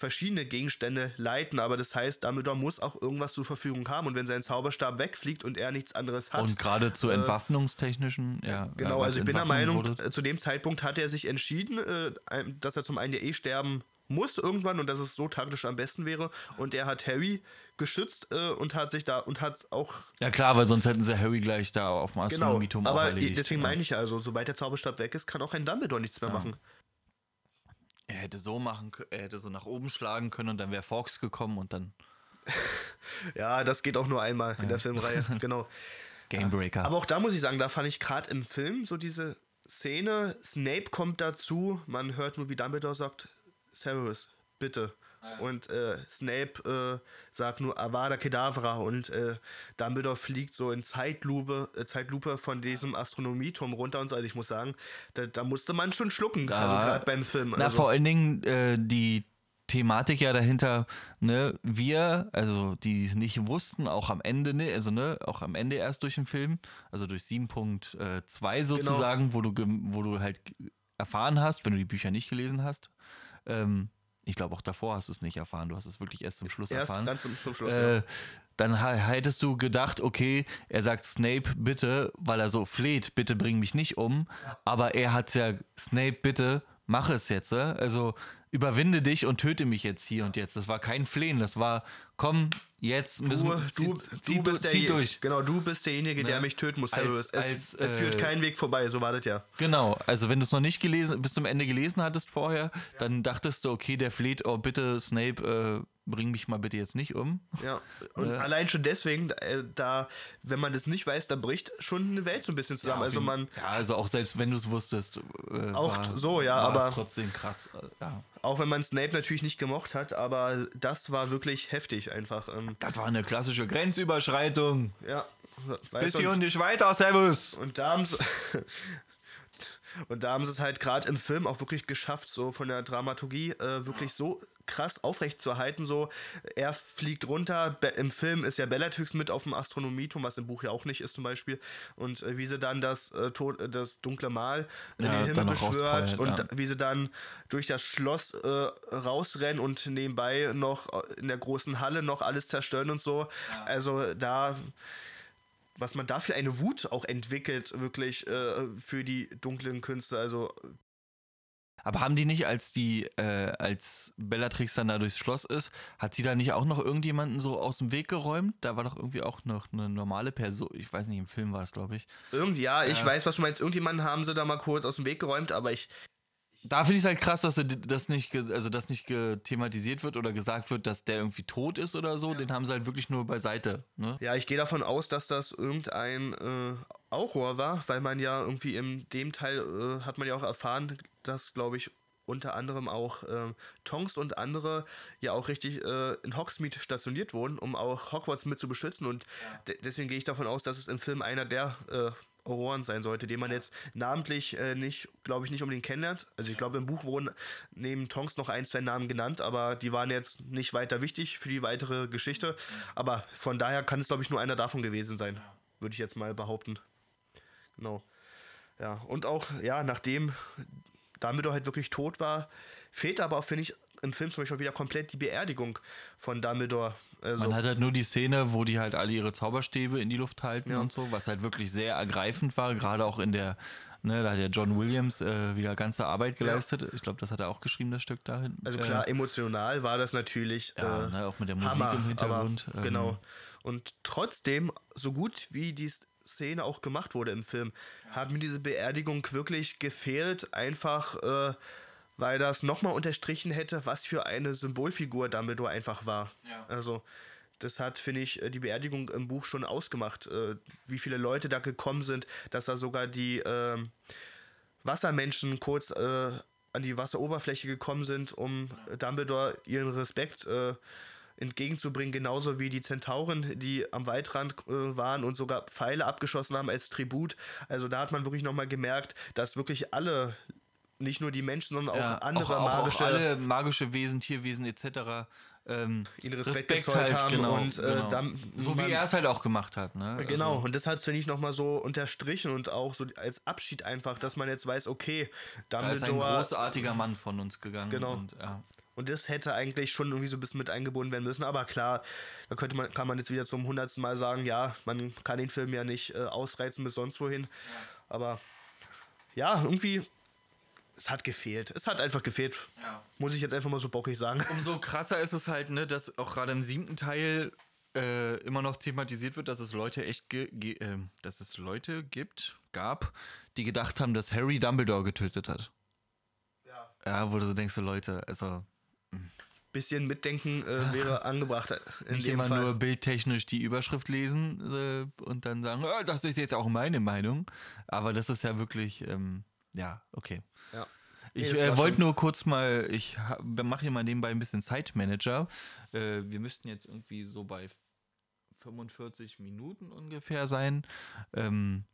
verschiedene Gegenstände leiten, aber das heißt, Dumbledore muss auch irgendwas zur Verfügung haben und wenn sein Zauberstab wegfliegt und er nichts anderes hat. Und gerade zu entwaffnungstechnischen, ja. äh, Genau, ja, also ich bin der Meinung, wurde- äh, zu dem Zeitpunkt hat er sich entschieden, äh, dass er zum einen ja eh sterben muss irgendwann und dass es so taktisch am besten wäre. Und er hat Harry geschützt äh, und hat sich da und hat auch Ja klar, weil sonst hätten sie Harry gleich da auf dem Genau, Astronomieturm auch aber deswegen ja. meine ich ja, also sobald der Zauberstab weg ist, kann auch ein Dumbledore nichts mehr machen. Er hätte so machen er hätte so nach oben schlagen können und dann wäre Fox gekommen und dann Ja, das geht auch nur einmal in der Filmreihe, genau. Gamebreaker. Aber auch da muss ich sagen, da fand ich gerade im Film so diese Szene, Snape kommt dazu, man hört nur, wie Dumbledore sagt, Severus, bitte. Und äh, Snape äh, sagt nur Avada Kedavra und äh, Dumbledore fliegt so in Zeitlupe, äh, Zeitlupe von diesem Astronomieturm runter und so. Also ich muss sagen, da, da musste man schon schlucken, also Da- gerade beim Film. Na, also, vor allen Dingen äh, die Thematik ja dahinter, ne, wir, also die es nicht wussten, auch am Ende, ne, also ne, auch am Ende erst durch den Film, also durch 7.2 Genau. sozusagen, wo du wo du halt erfahren hast, wenn du die Bücher nicht gelesen hast. Ähm, ich glaube, auch davor hast du es nicht erfahren. Du hast es wirklich erst zum Schluss Erst erfahren. ganz zum, zum Schluss. äh, ja. dann hättest du gedacht, okay, er sagt Snape bitte, weil er so fleht, bitte bring mich nicht um. Aber er hat ja, Snape bitte, mach es jetzt. äh? Also überwinde dich und töte mich jetzt hier und jetzt. Das war kein Flehen, das war, komm, jetzt müssen Du, wir, du, zieh, du bist zieh der, durch. Genau, du bist derjenige, der Ne? mich töten muss, Als-. Es, als, es führt äh, keinen Weg vorbei, so war das ja. Genau, also wenn du es noch nicht gelesen, bis zum Ende gelesen hattest vorher, dann dachtest du, okay, der fleht, oh bitte, Snape, äh, bring mich mal bitte jetzt nicht um. Ja, und allein schon deswegen, äh, da, wenn man das nicht weiß, da bricht schon eine Welt so ein bisschen zusammen. also man, Ja, also auch selbst wenn du es wusstest. Äh, Auch war, so, ja, aber- trotzdem krass. äh, Ja. auch wenn man Snape natürlich nicht gemocht hat, aber das war wirklich heftig einfach. Ähm, Das war eine klassische Grenzüberschreitung. ja, Bis hier und nicht weiter, Servus. und da haben sie, und da haben sie es halt gerade im Film auch wirklich geschafft, so von der Dramaturgie äh, wirklich so krass aufrecht zu erhalten. So, er fliegt runter. Be Im Film ist ja Bellatrix mit auf dem Astronomieturm, was im Buch ja auch nicht ist zum Beispiel. Und äh, wie sie dann das, äh, Tod, äh, das dunkle Mal in Ja, den Himmel beschwört und ja. wie sie dann durch das Schloss äh, rausrennen und nebenbei noch äh, in der großen Halle noch alles zerstören und so. Also da was man da für eine Wut auch entwickelt, wirklich äh, für die dunklen Künste. Also Aber haben die nicht, als die, äh, als Bellatrix dann da durchs Schloss ist, hat sie da nicht auch noch irgendjemanden so aus dem Weg geräumt? Da war doch irgendwie auch noch eine normale Person. Ich weiß nicht, im Film war es, glaube ich. irgendwie, ja, ich weiß, was du meinst. Irgendjemanden haben sie da mal kurz aus dem Weg geräumt, aber ich, Da finde ich es halt krass, dass das nicht, also das nicht thematisiert wird oder gesagt wird, dass der irgendwie tot ist oder so. Den haben sie halt wirklich nur beiseite. Ne? ja, ich gehe davon aus, dass das irgendein äh, Auror war, weil man ja irgendwie in dem Teil äh, hat man ja auch erfahren, dass, glaube ich, unter anderem auch ähm, Tonks und andere ja auch richtig äh, in Hogsmeade stationiert wurden, um auch Hogwarts mit zu beschützen. Und de deswegen gehe ich davon aus, dass es im Film einer der äh, Auroren sein sollte, den man jetzt namentlich äh, nicht, glaube ich, nicht unbedingt kennenlernt. Also ich glaube, im Buch wurden neben Tonks noch ein, zwei Namen genannt, aber die waren jetzt nicht weiter wichtig für die weitere Geschichte. Aber von daher kann es, glaube ich, nur einer davon gewesen sein, würde ich jetzt mal behaupten. Genau. Ja, und auch, ja, nachdem Dumbledore halt wirklich tot war, fehlt aber auch, finde ich, im Film zum Beispiel wieder komplett die Beerdigung von Dumbledore. Also, Man hat halt nur die Szene, wo die halt alle ihre Zauberstäbe in die Luft halten und so, was halt wirklich sehr ergreifend war, gerade auch in der, ne, da hat ja John Williams äh, wieder ganze Arbeit geleistet. Ich glaube, das hat er auch geschrieben, das Stück da hinten. also Äh, klar, emotional war das natürlich Ja, äh, ne, auch mit der Musik Hammer, im Hintergrund. Aber, ähm, genau. Und trotzdem, so gut wie die Szene auch gemacht wurde im Film, hat mir diese Beerdigung wirklich gefehlt, einfach äh, weil das nochmal unterstrichen hätte, was für eine Symbolfigur Dumbledore einfach war. Ja. Also das hat, finde ich, äh, die Beerdigung im Buch schon ausgemacht, äh, wie viele Leute da gekommen sind, dass da sogar die ähm, Wassermenschen kurz äh, an die Wasseroberfläche gekommen sind, um Dumbledore ihren Respekt äh, entgegenzubringen, genauso wie die Zentauren, die am Waldrand äh, waren und sogar Pfeile abgeschossen haben als Tribut. Also da hat man wirklich nochmal gemerkt, dass wirklich alle, nicht nur die Menschen, sondern auch ja, andere auch, auch, magische auch alle magische Wesen, Tierwesen etc. Ähm, Ihnen Respekt gezollt haben genau, und, äh, genau. dann- so wie er es halt auch gemacht hat. Ne? Genau, Also, und das hat es, finde ich, nochmal so unterstrichen und auch so als Abschied einfach, dass man jetzt weiß, okay, da ist ein großartiger Mann von uns gegangen. Genau. Und, ja. Und das hätte eigentlich schon irgendwie so ein bisschen mit eingebunden werden müssen. Aber klar, da könnte man, kann man jetzt wieder zum hundertsten Mal sagen, ja, man kann den Film ja nicht äh, ausreizen bis sonst wohin. Aber ja, irgendwie, es hat gefehlt. Es hat einfach gefehlt. Ja. Muss ich jetzt einfach mal so bockig sagen. Umso krasser ist es halt, ne, dass auch gerade im siebten Teil äh, immer noch thematisiert wird, dass es Leute echt, äh, dass es Leute gibt, gab, die gedacht haben, dass Harry Dumbledore getötet hat. Ja. Ja, wo du so denkst, so Leute, also Bisschen Mitdenken äh, wäre angebracht. Nicht immer Fall. nur bildtechnisch die Überschrift lesen äh, und dann sagen, "Ah, das ist jetzt auch meine Meinung. Aber das ist ja wirklich, ähm, ja, okay. Ja. Ich Nee, äh, wollte nur kurz mal, ich mache hier mal nebenbei ein bisschen Zeitmanager. Äh, wir müssten jetzt irgendwie so bei 45 Minuten ungefähr sein. Ähm,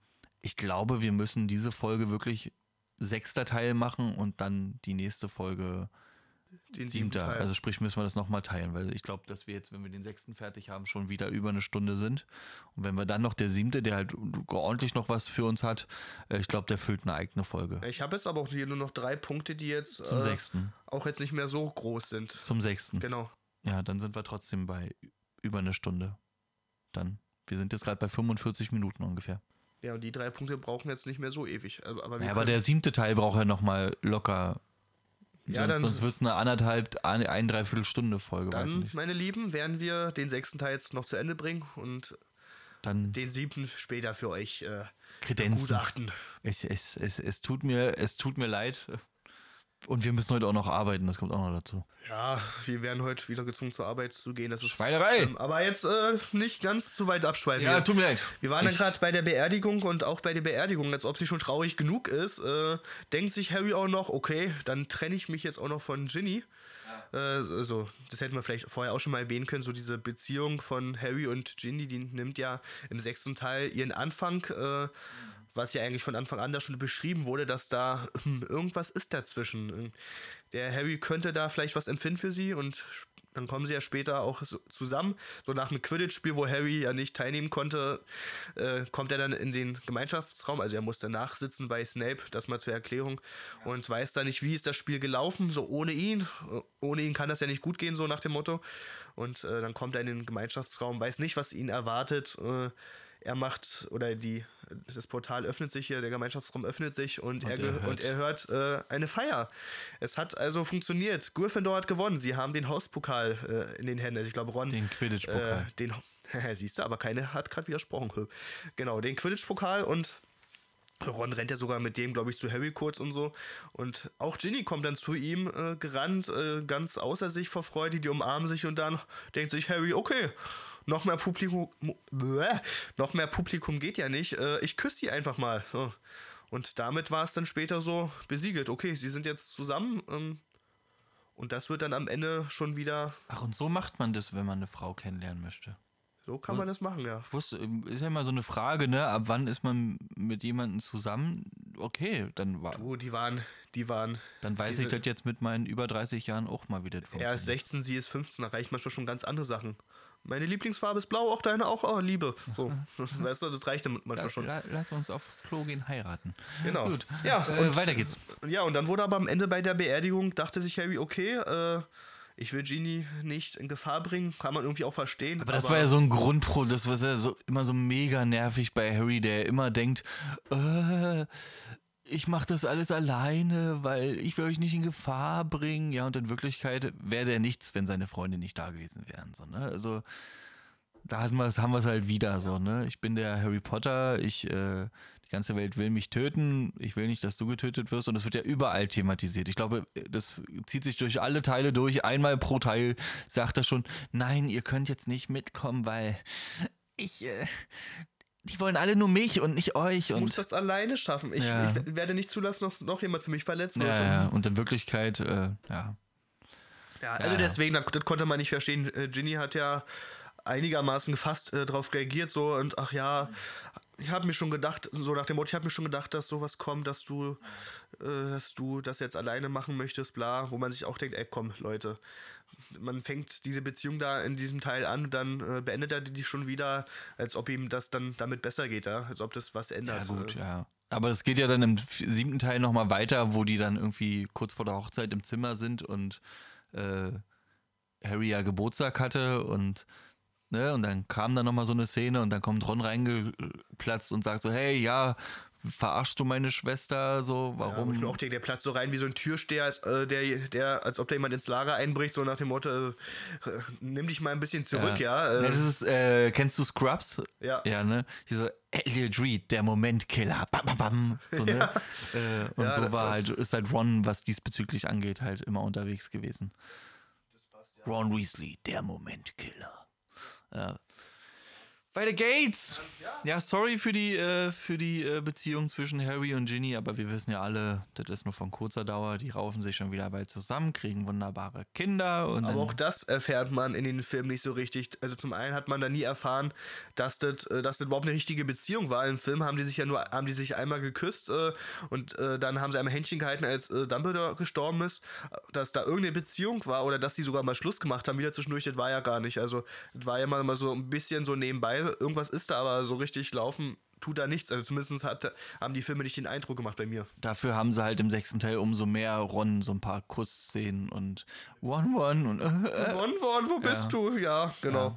ich glaube, wir müssen diese Folge wirklich sechster Teil machen und dann die nächste Folge Den siebten. Teil. Also sprich, müssen wir das nochmal teilen, weil ich glaube, dass wir jetzt, wenn wir den sechsten fertig haben, schon wieder über eine Stunde sind. Und wenn wir dann noch der siebte, der halt ordentlich noch was für uns hat, äh, ich glaube, der füllt eine eigene Folge. ich habe jetzt aber auch hier nur noch drei Punkte, die jetzt Zum äh, sechsten. auch jetzt nicht mehr so groß sind. Zum sechsten. Genau. Ja, dann sind wir trotzdem bei über eine Stunde. Dann. Wir sind jetzt gerade bei 45 Minuten ungefähr. Ja, und die drei Punkte brauchen jetzt nicht mehr so ewig. Aber, aber Ja, aber der siebte Teil braucht ja nochmal locker. Ja, sonst dann- sonst wird es eine anderthalb, eine, ein Dreiviertelstunde Folge, dann, meine Lieben, werden wir den sechsten Teil jetzt noch zu Ende bringen und Dann den siebten später für euch äh, Kredenzen. gutachten. Es, es, es, es, tut mir, es tut mir leid. Und wir müssen heute auch noch arbeiten, das kommt auch noch dazu. Ja, wir werden heute wieder gezwungen zur Arbeit zu gehen. Das ist Schweinerei! schlimm. Aber jetzt äh, nicht ganz zu weit abschweifen. Ja, tut mir leid. Wir waren dann Ich- gerade bei der Beerdigung und auch bei der Beerdigung, als ob sie schon traurig genug ist, äh, denkt sich Harry auch noch, okay, dann trenne ich mich jetzt auch noch von Ginny. Äh, so, das hätten wir vielleicht vorher auch schon mal erwähnen können, so diese Beziehung von Harry und Ginny, die nimmt ja im sechsten Teil ihren Anfang, äh, was ja eigentlich von Anfang an da schon beschrieben wurde, dass da hm, irgendwas ist dazwischen. Der Harry könnte da vielleicht was empfinden für sie und dann kommen sie ja später auch so zusammen. So nach einem Quidditch-Spiel, wo Harry ja nicht teilnehmen konnte, äh, kommt er dann in den Gemeinschaftsraum. Also er musste nachsitzen bei Snape, das mal zur Erklärung. Und weiß da nicht, wie ist das Spiel gelaufen, so ohne ihn. Äh, Ohne ihn kann das ja nicht gut gehen, so nach dem Motto. Und äh, dann kommt er in den Gemeinschaftsraum, weiß nicht, was ihn erwartet. Äh, er macht, oder die, das Portal öffnet sich hier, der Gemeinschaftsraum öffnet sich und, er, er ge- hört- und er hört äh, eine Feier. Es hat also funktioniert. Gryffindor hat gewonnen. Sie haben den Hauspokal äh, in den Händen. Also ich glaube, Ron. Den Quidditch-Pokal. Äh, den, siehst du, aber keine hat gerade widersprochen. Genau, den Quidditch-Pokal und Ron rennt ja sogar mit dem, glaube ich, zu Harry kurz und so. Und auch Ginny kommt dann zu ihm äh, gerannt, äh, ganz außer sich vor Freude. Die umarmen sich und dann denkt sich Harry, okay, noch mehr Publikum, noch mehr Publikum geht ja nicht. Äh, ich küsse sie einfach mal. So. Und damit war es dann später so besiegelt. Okay, sie sind jetzt zusammen. Ähm, und das wird dann am Ende schon wieder, Ach, und so macht man das, wenn man eine Frau kennenlernen möchte. so kann man das machen, ja. Wusste, ist ja immer so eine Frage, ne? Ab wann ist man mit jemandem zusammen? Okay, dann, war, Oh, die waren, die waren. dann weiß ich das jetzt mit meinen über 30 Jahren auch mal, wie das Er ist funktioniert. 16, sie ist 15, da reicht manchmal schon ganz andere Sachen. Meine Lieblingsfarbe ist blau, auch deine auch, oh, Liebe. So, weißt du, das reicht dann manchmal schon. La, lass uns aufs Klo gehen, heiraten. Genau. Gut, Ja, äh, und- weiter geht's. Ja, und dann wurde aber am Ende bei der Beerdigung, dachte sich Harry, okay, äh, ich will Genie nicht in Gefahr bringen, kann man irgendwie auch verstehen. Aber das war ja so ein Grundpro, das war ja so, immer so mega nervig bei Harry, der immer denkt, äh, ich mache das alles alleine, weil ich will euch nicht in Gefahr bringen. Ja, und in Wirklichkeit wäre der nichts, wenn seine Freunde nicht da gewesen wären. So, ne? Also da hatten wir's, haben wir es halt wieder so, ne? Ich bin der Harry Potter, ich, äh, die ganze Welt will mich töten, ich will nicht, dass du getötet wirst und das wird ja überall thematisiert. Ich glaube, das zieht sich durch alle Teile durch. Einmal pro Teil sagt er schon, nein, ihr könnt jetzt nicht mitkommen, weil ich, äh, die wollen alle nur mich und nicht euch ich muss und das alleine schaffen. Ich, Ja. ich werde nicht zulassen, dass noch, noch jemand für mich verletzt wird. ja, ja, und in Wirklichkeit, äh, ja, Ja, also Ja, deswegen, das das konnte man nicht verstehen. Äh, Ginny hat ja einigermaßen gefasst äh, darauf reagiert, so und ach ja, ich habe mir schon gedacht, so nach dem Motto, ich habe mir schon gedacht, dass sowas kommt, dass du, äh, dass du das jetzt alleine machen möchtest, bla, wo man sich auch denkt, ey, komm, Leute, man fängt diese Beziehung da in diesem Teil an dann äh, beendet er die schon wieder, als ob ihm das dann damit besser geht, ja, als ob das was ja ändert. gut, Äh, ja. Aber es geht ja dann im siebten Teil nochmal weiter, wo die dann irgendwie kurz vor der Hochzeit im Zimmer sind und äh, Harry ja Geburtstag hatte und ne, und dann kam da nochmal so eine Szene und dann kommt Ron reingeplatzt und sagt so, hey, ja, verarschst du meine Schwester, so, Ja, warum? und ich mir auch denke, der Platz so rein wie so ein Türsteher, als, äh, der, der, als ob da jemand ins Lager einbricht, so nach dem Motto, äh, nimm dich mal ein bisschen zurück, ja. Ja, äh, das ist, äh, kennst du Scrubs? Ja. Ja, ne? Dieser Elliot Reed, der Momentkiller. Bam, bam, bam. So, ne? äh, und Ja, so war halt, ist halt Ron, was diesbezüglich angeht, halt immer unterwegs gewesen. Ron Weasley, der Momentkiller. Uh, Ja. Weiter geht's! Ja, sorry für die, äh, für die äh, Beziehung zwischen Harry und Ginny, aber wir wissen ja alle, das ist nur von kurzer Dauer. Die raufen sich schon wieder bald zusammen, kriegen wunderbare Kinder. Und aber auch das erfährt man in den Filmen nicht so richtig. Also zum einen hat man da nie erfahren, dass das, äh, dass das überhaupt eine richtige Beziehung war. Im Film haben die sich ja nur, haben die sich einmal geküsst äh, und äh, dann haben sie einmal Händchen gehalten, als äh, Dumbledore gestorben ist. Dass da irgendeine Beziehung war oder dass sie sogar mal Schluss gemacht haben, wieder zwischendurch, das war ja gar nicht. Also das war ja mal, mal so ein bisschen so nebenbei irgendwas ist da, aber so richtig laufen tut da nichts. Also zumindest hat, haben die Filme nicht den Eindruck gemacht bei mir. Dafür haben sie halt im sechsten Teil umso mehr Ron so ein paar Kussszenen und One One und äh, One One, wo bist du? Ja, genau.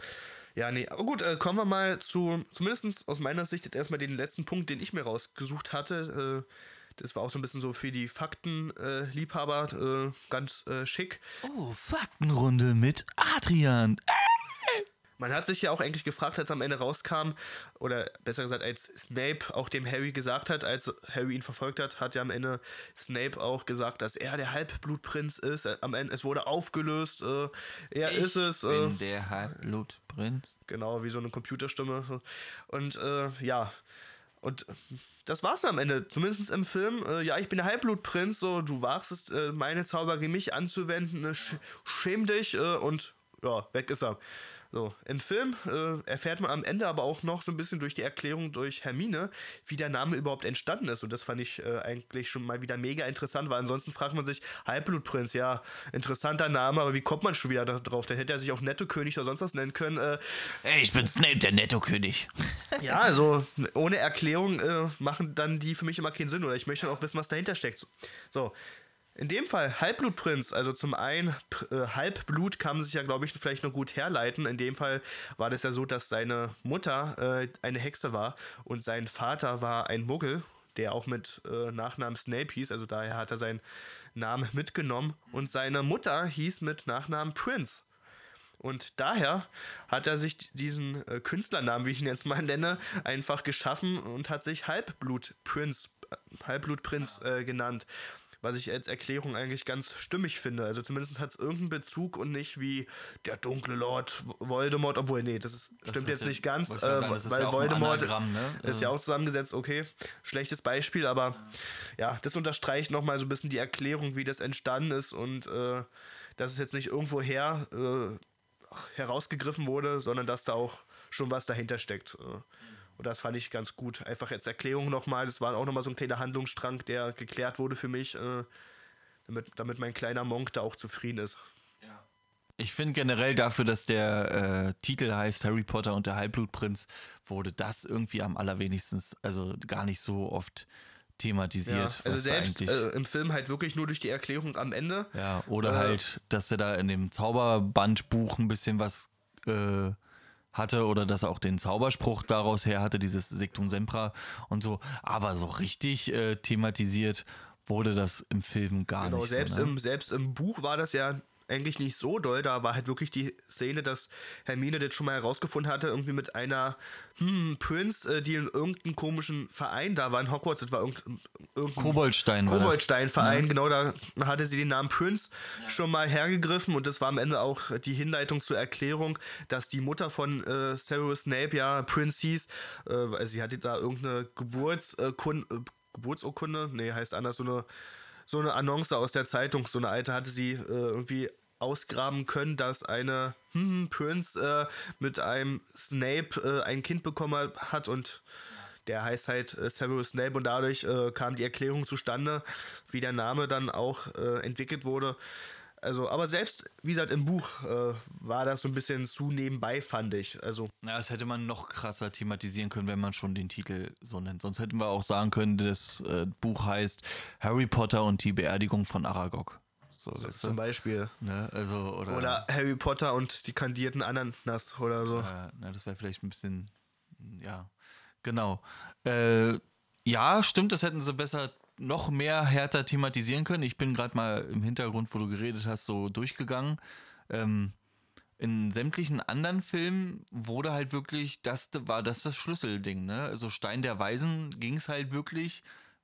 Ja. ja. nee, aber gut, äh, kommen wir mal zu, zumindest aus meiner Sicht jetzt erstmal den letzten Punkt, den ich mir rausgesucht hatte. Äh, das war auch so ein bisschen so für die Faktenliebhaber äh, ganz äh, schick. Oh, Faktenrunde mit Adrian. Man hat sich ja auch eigentlich gefragt, als am Ende rauskam, oder besser gesagt, als Snape auch dem Harry gesagt hat, als Harry ihn verfolgt hat, hat ja am Ende Snape auch gesagt, dass er der Halbblutprinz ist. Äh, am Ende, es wurde aufgelöst, äh, er ich ist es. Äh, bin der Halbblutprinz. Genau, wie so eine Computerstimme. Und äh, ja, und das war's am Ende, zumindest im Film. Äh, ja, ich bin der Halbblutprinz, so, du wagst es, äh, meine Zauberie mich anzuwenden, ne, sch schäm dich äh, und ja, weg ist er. So, im Film äh, erfährt man am Ende aber auch noch so ein bisschen durch die Erklärung durch Hermine, wie der Name überhaupt entstanden ist. Und das fand ich äh, eigentlich schon mal wieder mega interessant, weil ansonsten fragt man sich, Halbblutprinz, ja, interessanter Name, aber wie kommt man schon wieder drauf? Dann hätte er sich auch Netto-König oder sonst was nennen können. Äh, Ey, ich bin Snape, der Netto-König. ja, also ohne Erklärung äh, machen dann die für mich immer keinen Sinn oder ich möchte dann auch wissen, was dahinter steckt. So, in dem Fall Halbblutprinz, also zum einen äh, Halbblut kann man sich ja, glaube ich, vielleicht noch gut herleiten. In dem Fall war das ja so, dass seine Mutter äh, eine Hexe war und sein Vater war ein Muggel, der auch mit äh, Nachnamen Snape hieß, also daher hat er seinen Namen mitgenommen und seine Mutter hieß mit Nachnamen Prince. Und daher hat er sich diesen äh, Künstlernamen, wie ich ihn jetzt mal nenne, einfach geschaffen und hat sich Halbblutprinz Halbblutprinz äh, genannt was ich als Erklärung eigentlich ganz stimmig finde. Also zumindest hat es irgendeinen Bezug und nicht wie der dunkle Lord Voldemort, obwohl, nee, das, ist, das stimmt jetzt nicht ganz, äh, sagen, weil ja Voldemort ne? ist ja auch zusammengesetzt, okay, schlechtes Beispiel, aber ja, das unterstreicht nochmal so ein bisschen die Erklärung, wie das entstanden ist und äh, dass es jetzt nicht irgendwo her äh, herausgegriffen wurde, sondern dass da auch schon was dahinter steckt. Äh. Und das fand ich ganz gut. Einfach als Erklärung nochmal. Das war auch nochmal so ein kleiner Handlungsstrang, der geklärt wurde für mich, äh, damit, damit mein kleiner Monk da auch zufrieden ist. Ja. Ich finde generell dafür, dass der äh, Titel heißt Harry Potter und der Halbblutprinz, wurde das irgendwie am allerwenigsten, also gar nicht so oft thematisiert. Ja, also selbst äh, im Film halt wirklich nur durch die Erklärung am Ende. Ja, oder äh, halt, dass er da in dem Zauberbandbuch ein bisschen was äh, hatte oder dass er auch den Zauberspruch daraus her hatte, dieses Sectum Sempra und so. Aber so richtig äh, thematisiert wurde das im Film gar genau, nicht. Selbst, so, ne? im, selbst im Buch war das ja eigentlich nicht so doll. Da war halt wirklich die Szene, dass Hermine das schon mal herausgefunden hatte, irgendwie mit einer hm, Prince, äh, die in irgendeinem komischen Verein da war in Hogwarts. Das war irgendein, irgendein Koboldstein. Koboldstein-Verein, ja. genau. Da hatte sie den Namen Prince ja. schon mal hergegriffen und das war am Ende auch die Hinleitung zur Erklärung, dass die Mutter von äh, Severus Snape ja Prince hieß. Äh, sie hatte da irgendeine Geburtsurkunde. Äh, Geburtsurkunde? Nee, heißt anders so eine so eine Annonce aus der Zeitung, so eine alte hatte sie äh, irgendwie ausgraben können, dass eine hm, Prince äh, mit einem Snape äh, ein Kind bekommen hat und der heißt halt äh, Severus Snape und dadurch äh, kam die Erklärung zustande, wie der Name dann auch äh, entwickelt wurde. Also, aber selbst, wie gesagt, im Buch äh, war das so ein bisschen zu nebenbei, fand ich. Also. Ja, das hätte man noch krasser thematisieren können, wenn man schon den Titel so nennt. Sonst hätten wir auch sagen können, das äh, Buch heißt Harry Potter und die Beerdigung von Aragog. So, so zum Beispiel. Ne? Also, oder, oder, Harry Potter und die kandierten Ananas oder so. Äh, na, das wäre vielleicht ein bisschen, ja, genau. Äh, ja, stimmt, das hätten sie besser noch mehr härter thematisieren können. Ich bin gerade mal im Hintergrund, wo du geredet hast, so durchgegangen. Ähm, in sämtlichen anderen Filmen wurde halt wirklich, das war das das Schlüsselding, ne? Also Stein der Weisen ging es halt wirklich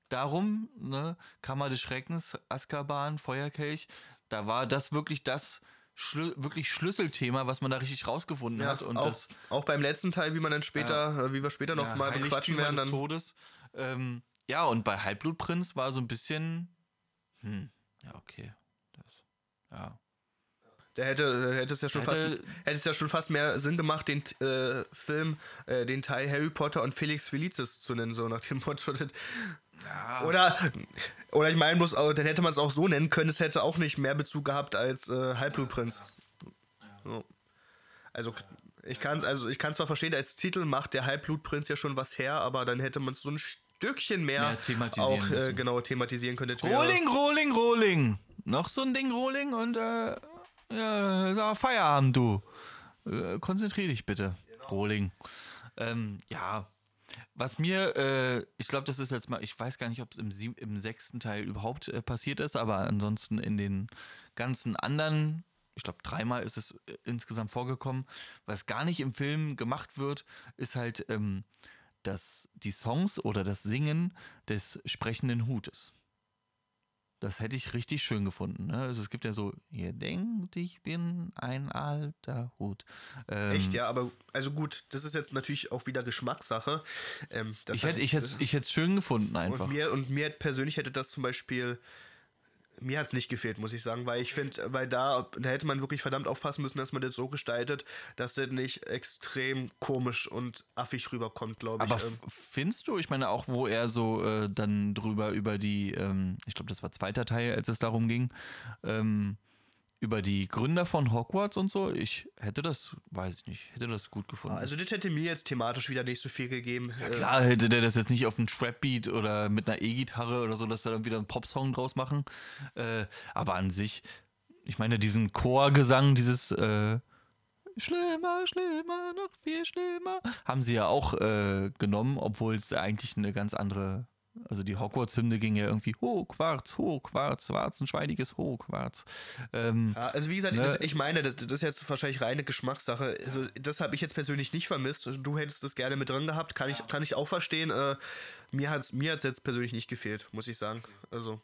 darum, ne? Kammer des Schreckens, Azkaban, Feuerkelch, da war das wirklich das Schlü wirklich Schlüsselthema, was man da richtig rausgefunden Ja, hat. Und auch, das auch beim letzten Teil, wie man dann später, äh, wie wir später noch ja, mal bequatschen werden, dann Todes. Ähm, ja, und bei Halbblutprinz war so ein bisschen. Hm, ja, okay. Das, ja. Der hätte, hätte es ja schon Hätte- fast, hätte es ja schon fast mehr Sinn gemacht, den äh, Film, äh, den Teil Harry Potter und Felix Felicis zu nennen, so nach dem Motto. das- Oder, oder ich meine bloß, dann hätte man es auch so nennen können, es hätte auch nicht mehr Bezug gehabt als äh, Halbblutprinz. So. Also ich kann es also ich kann zwar verstehen, als Titel macht der Halbblutprinz ja schon was her, aber dann hätte man es so ein Stückchen mehr, Mehr thematisieren auch äh, genau thematisieren wäre- Rolling, Rolling, Rolling. Noch so ein Ding, Rolling und äh, ja, Feierabend, du. Äh, konzentrier dich bitte. Rolling. Ähm, ja. Was mir, äh, ich glaube, das ist jetzt mal, ich weiß gar nicht, ob es im, im sechsten Teil überhaupt äh, passiert ist, aber ansonsten in den ganzen anderen, ich glaube, dreimal ist es äh, insgesamt vorgekommen. Was gar nicht im Film gemacht wird, ist halt ähm, das, die Songs oder das Singen des sprechenden Hutes. Das hätte ich richtig schön gefunden. Ne? Also es gibt ja so, ihr denkt, ich bin ein alter Hut. Ähm, Echt, ja, aber also gut, das ist jetzt natürlich auch wieder Geschmackssache. Ähm, das Ich hätte ich hätte, ich hätte es schön gefunden einfach. und mir und mir persönlich hätte das zum Beispiel mir hat es nicht gefehlt, muss ich sagen, weil ich finde, weil da, da hätte man wirklich verdammt aufpassen müssen, dass man das so gestaltet, dass das nicht extrem komisch und affig rüberkommt, glaube ich. Aber Ähm, findest du, ich meine auch, wo er so äh, dann drüber über die, ähm, ich glaube, das war zweiter Teil, als es darum ging, ähm, über die Gründer von Hogwarts und so, ich hätte das, weiß ich nicht, hätte das gut gefunden. also das hätte mir jetzt thematisch wieder nicht so viel gegeben. Äh, Klar hätte der das jetzt nicht auf einem Trap-Beat oder mit einer E-Gitarre oder so, dass da dann wieder einen Popsong draus machen. Äh, aber an sich, ich meine, diesen Chorgesang, dieses äh, Schlimmer, schlimmer, noch viel schlimmer, haben sie ja auch äh, genommen, obwohl es eigentlich eine ganz andere. Also die Hogwarts-Hymne ging ja irgendwie Hochquarz, Hochquarz, schwarzenschweiniges Hochquarz. Ähm, Ja, also wie gesagt, Ne? das, ich meine, das, das ist jetzt wahrscheinlich reine Geschmackssache. Also das habe ich jetzt persönlich nicht vermisst. Du hättest das gerne mit drin gehabt, kann ich, kann ich auch verstehen. Äh, mir hat es mir hat's jetzt persönlich nicht gefehlt, muss ich sagen. Also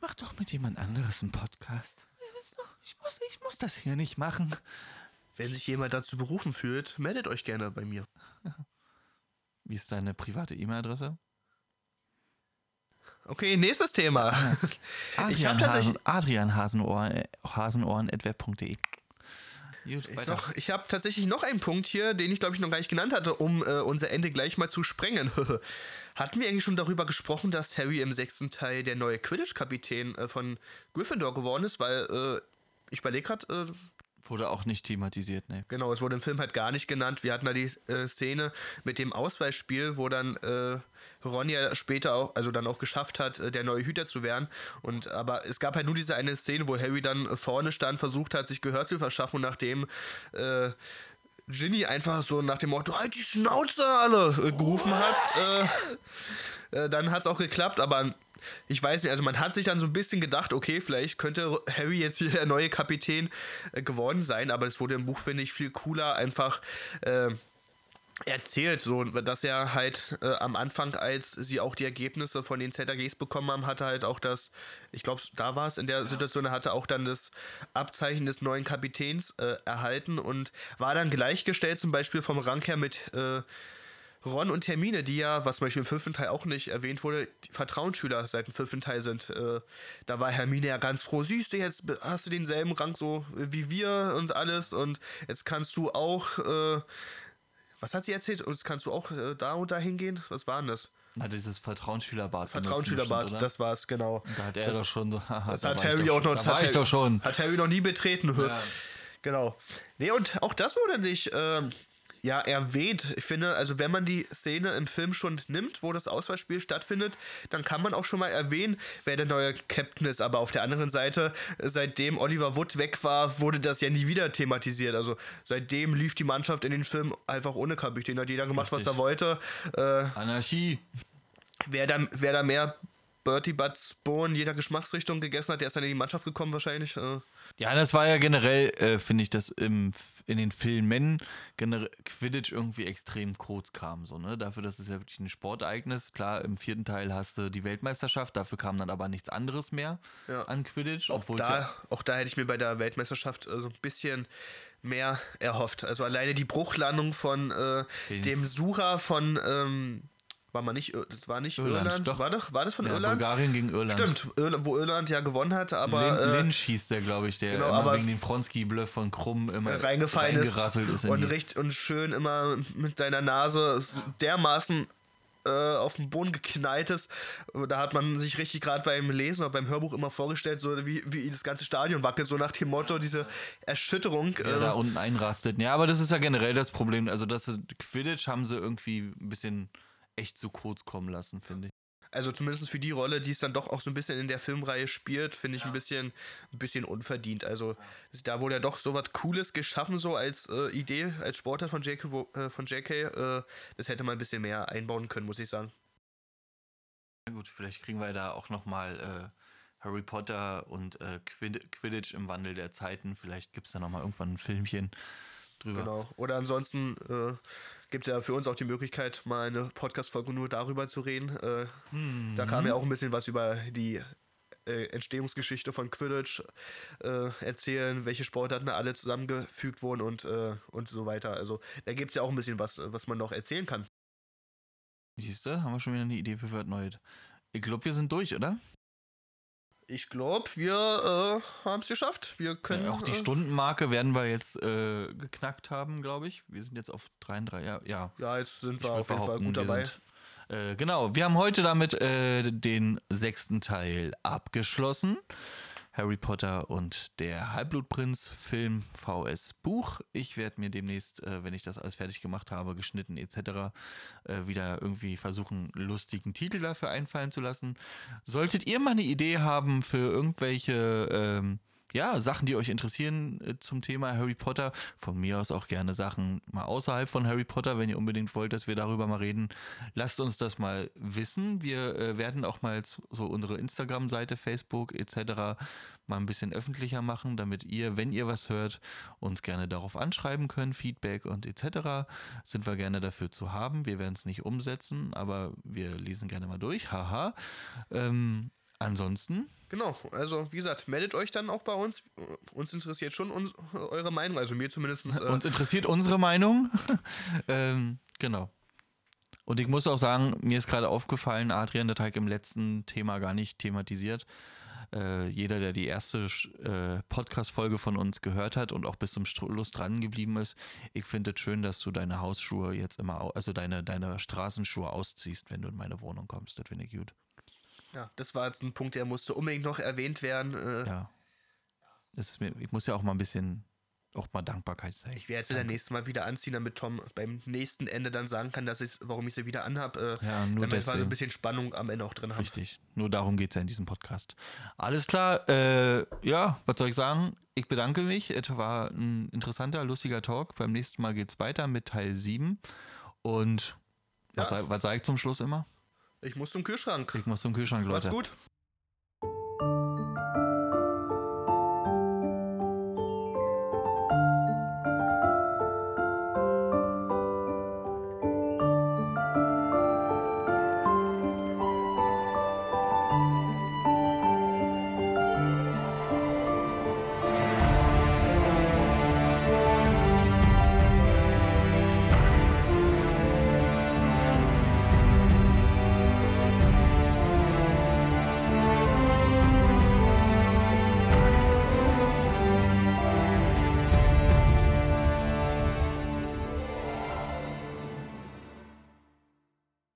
Mach doch mit jemand anderes einen Podcast. Ich muss, ich muss das hier nicht machen. wenn sich jemand dazu berufen fühlt, meldet euch gerne bei mir. Wie ist deine private E-Mail-Adresse? Okay, nächstes Thema. Ich Adrian, tatsächlich Hasen, Adrian Hasenohr, äh, hasenohren.web.de. Gut, weiter. noch, ich habe tatsächlich noch einen Punkt hier, den ich glaube ich noch gar nicht genannt hatte, um äh, unser Ende gleich mal zu sprengen. Hatten wir eigentlich schon darüber gesprochen, dass Harry im sechsten Teil der neue Quidditch-Kapitän äh, von Gryffindor geworden ist? Weil äh, ich überlege gerade, äh, Wurde auch nicht thematisiert, ne? Genau, es wurde im Film halt gar nicht genannt. Wir hatten da die äh, Szene mit dem Ausweisspiel, wo dann äh, Ron ja später auch, also dann auch geschafft hat, äh, der neue Hüter zu werden. Und aber es gab halt nur diese eine Szene, wo Harry dann vorne stand, versucht hat, sich Gehör zu verschaffen und nachdem äh, Ginny einfach so nach dem Motto, halt die Schnauze alle, äh, gerufen hat, äh, äh, dann hat es auch geklappt, aber ich weiß nicht, also man hat sich dann so ein bisschen gedacht, okay, vielleicht könnte Harry jetzt hier der neue Kapitän äh, geworden sein, aber es wurde im Buch, finde ich, viel cooler einfach äh, erzählt, so, dass er halt äh, am Anfang, als sie auch die Ergebnisse von den ZAGs bekommen haben, hatte halt auch das, ich glaube, da war es in der Situation, er hatte auch dann das Abzeichen des neuen Kapitäns äh, erhalten und war dann gleichgestellt zum Beispiel vom Rang her mit äh, Ron und Hermine, die ja, was zum Beispiel im fünften Teil auch nicht erwähnt wurde, die Vertrauensschüler seit dem fünften Teil sind. Äh, da war Hermine ja ganz froh, siehst du, jetzt hast du denselben Rang so wie wir und alles und jetzt kannst du auch, äh, was hat sie erzählt? Und jetzt kannst du auch äh, da und da hingehen? Was war denn das? Na, dieses Vertrauensschülerbad. Vertrauensschülerbad, das war es, genau. Da hat er doch schon so. Das da hat Harry auch noch, das Da hat war ich doch schon. Hat Harry noch nie betreten. Ja. Genau. Nee, und auch das wurde nicht ähm, ja, erwähnt. Ich finde, also wenn man die Szene im Film schon nimmt, wo das Auswahlspiel stattfindet, dann kann man auch schon mal erwähnen, wer der neue Captain ist. Aber auf der anderen Seite, seitdem Oliver Wood weg war, wurde das ja nie wieder thematisiert. Also seitdem lief die Mannschaft in den Film einfach ohne Kapitän. Hat jeder gemacht, was Richtig. er wollte. Äh, Anarchie. wer, da, wer da mehr Bertie Butts Bohnen jeder Geschmacksrichtung gegessen hat. Der ist dann in die Mannschaft gekommen wahrscheinlich. Äh. Ja, das war ja generell, äh, finde ich, dass im, in den Filmen generell Quidditch irgendwie extrem kurz kam. So, ne? Dafür, dass es ja wirklich ein Sportereignis. Klar, im vierten Teil hast du die Weltmeisterschaft, dafür kam dann aber nichts anderes mehr ja. an Quidditch. Auch da, ja auch da hätte ich mir bei der Weltmeisterschaft äh, so ein bisschen mehr erhofft. Also alleine die Bruchlandung von äh, dem Sucher von ähm, war man nicht, das war nicht Irland, Irland. Doch. War, doch, war das von ja, Irland? Bulgarien gegen Irland. Stimmt, wo Irland ja gewonnen hat, aber. Lin, Lynch hieß der, glaube ich, der genau, aber wegen dem Fronski-Bluff von Krumm immer reingefallen ist, ist und, recht, und schön immer mit seiner Nase dermaßen äh, auf den Boden geknallt ist. Da hat man sich richtig gerade beim Lesen oder beim Hörbuch immer vorgestellt, so wie, wie das ganze Stadion wackelt, so nach dem Motto, diese Erschütterung. Ja, äh, da unten einrastet. Ja, aber das ist ja generell das Problem. Also, das Quidditch haben sie irgendwie ein bisschen echt zu kurz kommen lassen, finde ich. Also zumindest für die Rolle, die es dann doch auch so ein bisschen in der Filmreihe spielt, finde ich ja. ein bisschen, ein bisschen unverdient. Also da wurde ja doch so was Cooles geschaffen, so als äh, Idee, als Sportler von JK, äh, von JK. Äh, das hätte man ein bisschen mehr einbauen können, muss ich sagen. Na gut, vielleicht kriegen wir da auch nochmal äh, Harry Potter und äh, Quidditch im Wandel der Zeiten. Vielleicht gibt es da nochmal irgendwann ein Filmchen drüber. Genau. Oder ansonsten äh, gibt es ja für uns auch die Möglichkeit, mal eine Podcast-Folge nur darüber zu reden. Äh, hm. Da kam ja auch ein bisschen was über die äh, Entstehungsgeschichte von Quidditch äh, erzählen, welche Sportarten da alle zusammengefügt wurden und, äh, und so weiter. Also da gibt es ja auch ein bisschen was, was man noch erzählen kann. Siehst du, haben wir schon wieder eine Idee für Verneut. Ich glaube, wir sind durch, oder? Ich glaube, wir äh, haben es geschafft. Wir können. Ja, auch die äh, Stundenmarke werden wir jetzt äh, geknackt haben, glaube ich. Wir sind jetzt auf 33. Ja, ja. ja jetzt sind wir auf jeden Fall gut dabei. Sind, äh, genau, wir haben heute damit äh, den sechsten Teil abgeschlossen. Harry Potter und der Halbblutprinz Film VS Buch. Ich werde mir demnächst, äh, wenn ich das alles fertig gemacht habe, geschnitten etc., äh, wieder irgendwie versuchen, lustigen Titel dafür einfallen zu lassen. Solltet ihr mal eine Idee haben für irgendwelche ähm, ja, Sachen, die euch interessieren äh, zum Thema Harry Potter. Von mir aus auch gerne Sachen mal außerhalb von Harry Potter, wenn ihr unbedingt wollt, dass wir darüber mal reden. Lasst uns das mal wissen. Wir äh, werden auch mal so unsere Instagram-Seite, Facebook etc. mal ein bisschen öffentlicher machen, damit ihr, wenn ihr was hört, uns gerne darauf anschreiben könnt, Feedback und etc. Sind wir gerne dafür zu haben. Wir werden es nicht umsetzen, aber wir lesen gerne mal durch. Haha. Ähm, ansonsten Genau, also wie gesagt, meldet euch dann auch bei uns. Uns interessiert schon uns, eure Meinung, also mir zumindest. Äh uns interessiert unsere Meinung. ähm, genau. Und ich muss auch sagen, mir ist gerade aufgefallen, Adrian, der Teig im letzten Thema gar nicht thematisiert. Äh, jeder, der die erste äh, Podcast-Folge von uns gehört hat und auch bis zum Schluss dran geblieben ist, ich finde es schön, dass du deine Hausschuhe jetzt immer, also deine, deine Straßenschuhe ausziehst, wenn du in meine Wohnung kommst. Das finde ich gut. Ja, das war jetzt ein Punkt, der musste unbedingt noch erwähnt werden. Äh, ja. Mir, ich muss ja auch mal ein bisschen auch mal Dankbarkeit zeigen. Ich werde sie dann nächstes Mal wieder anziehen, damit Tom beim nächsten Ende dann sagen kann, dass ich, warum ich sie wieder anhabe. Äh, ja, nur damit wir so ein bisschen Spannung am Ende auch drin haben. Richtig. Nur darum geht es ja in diesem Podcast. Alles klar. Äh, ja, was soll ich sagen? Ich bedanke mich. Es war ein interessanter, lustiger Talk. Beim nächsten Mal geht es weiter mit Teil 7. Und ja. was, was sage ich zum Schluss immer? Ich muss zum Kühlschrank. Ich muss zum Kühlschrank, Leute. Macht's gut.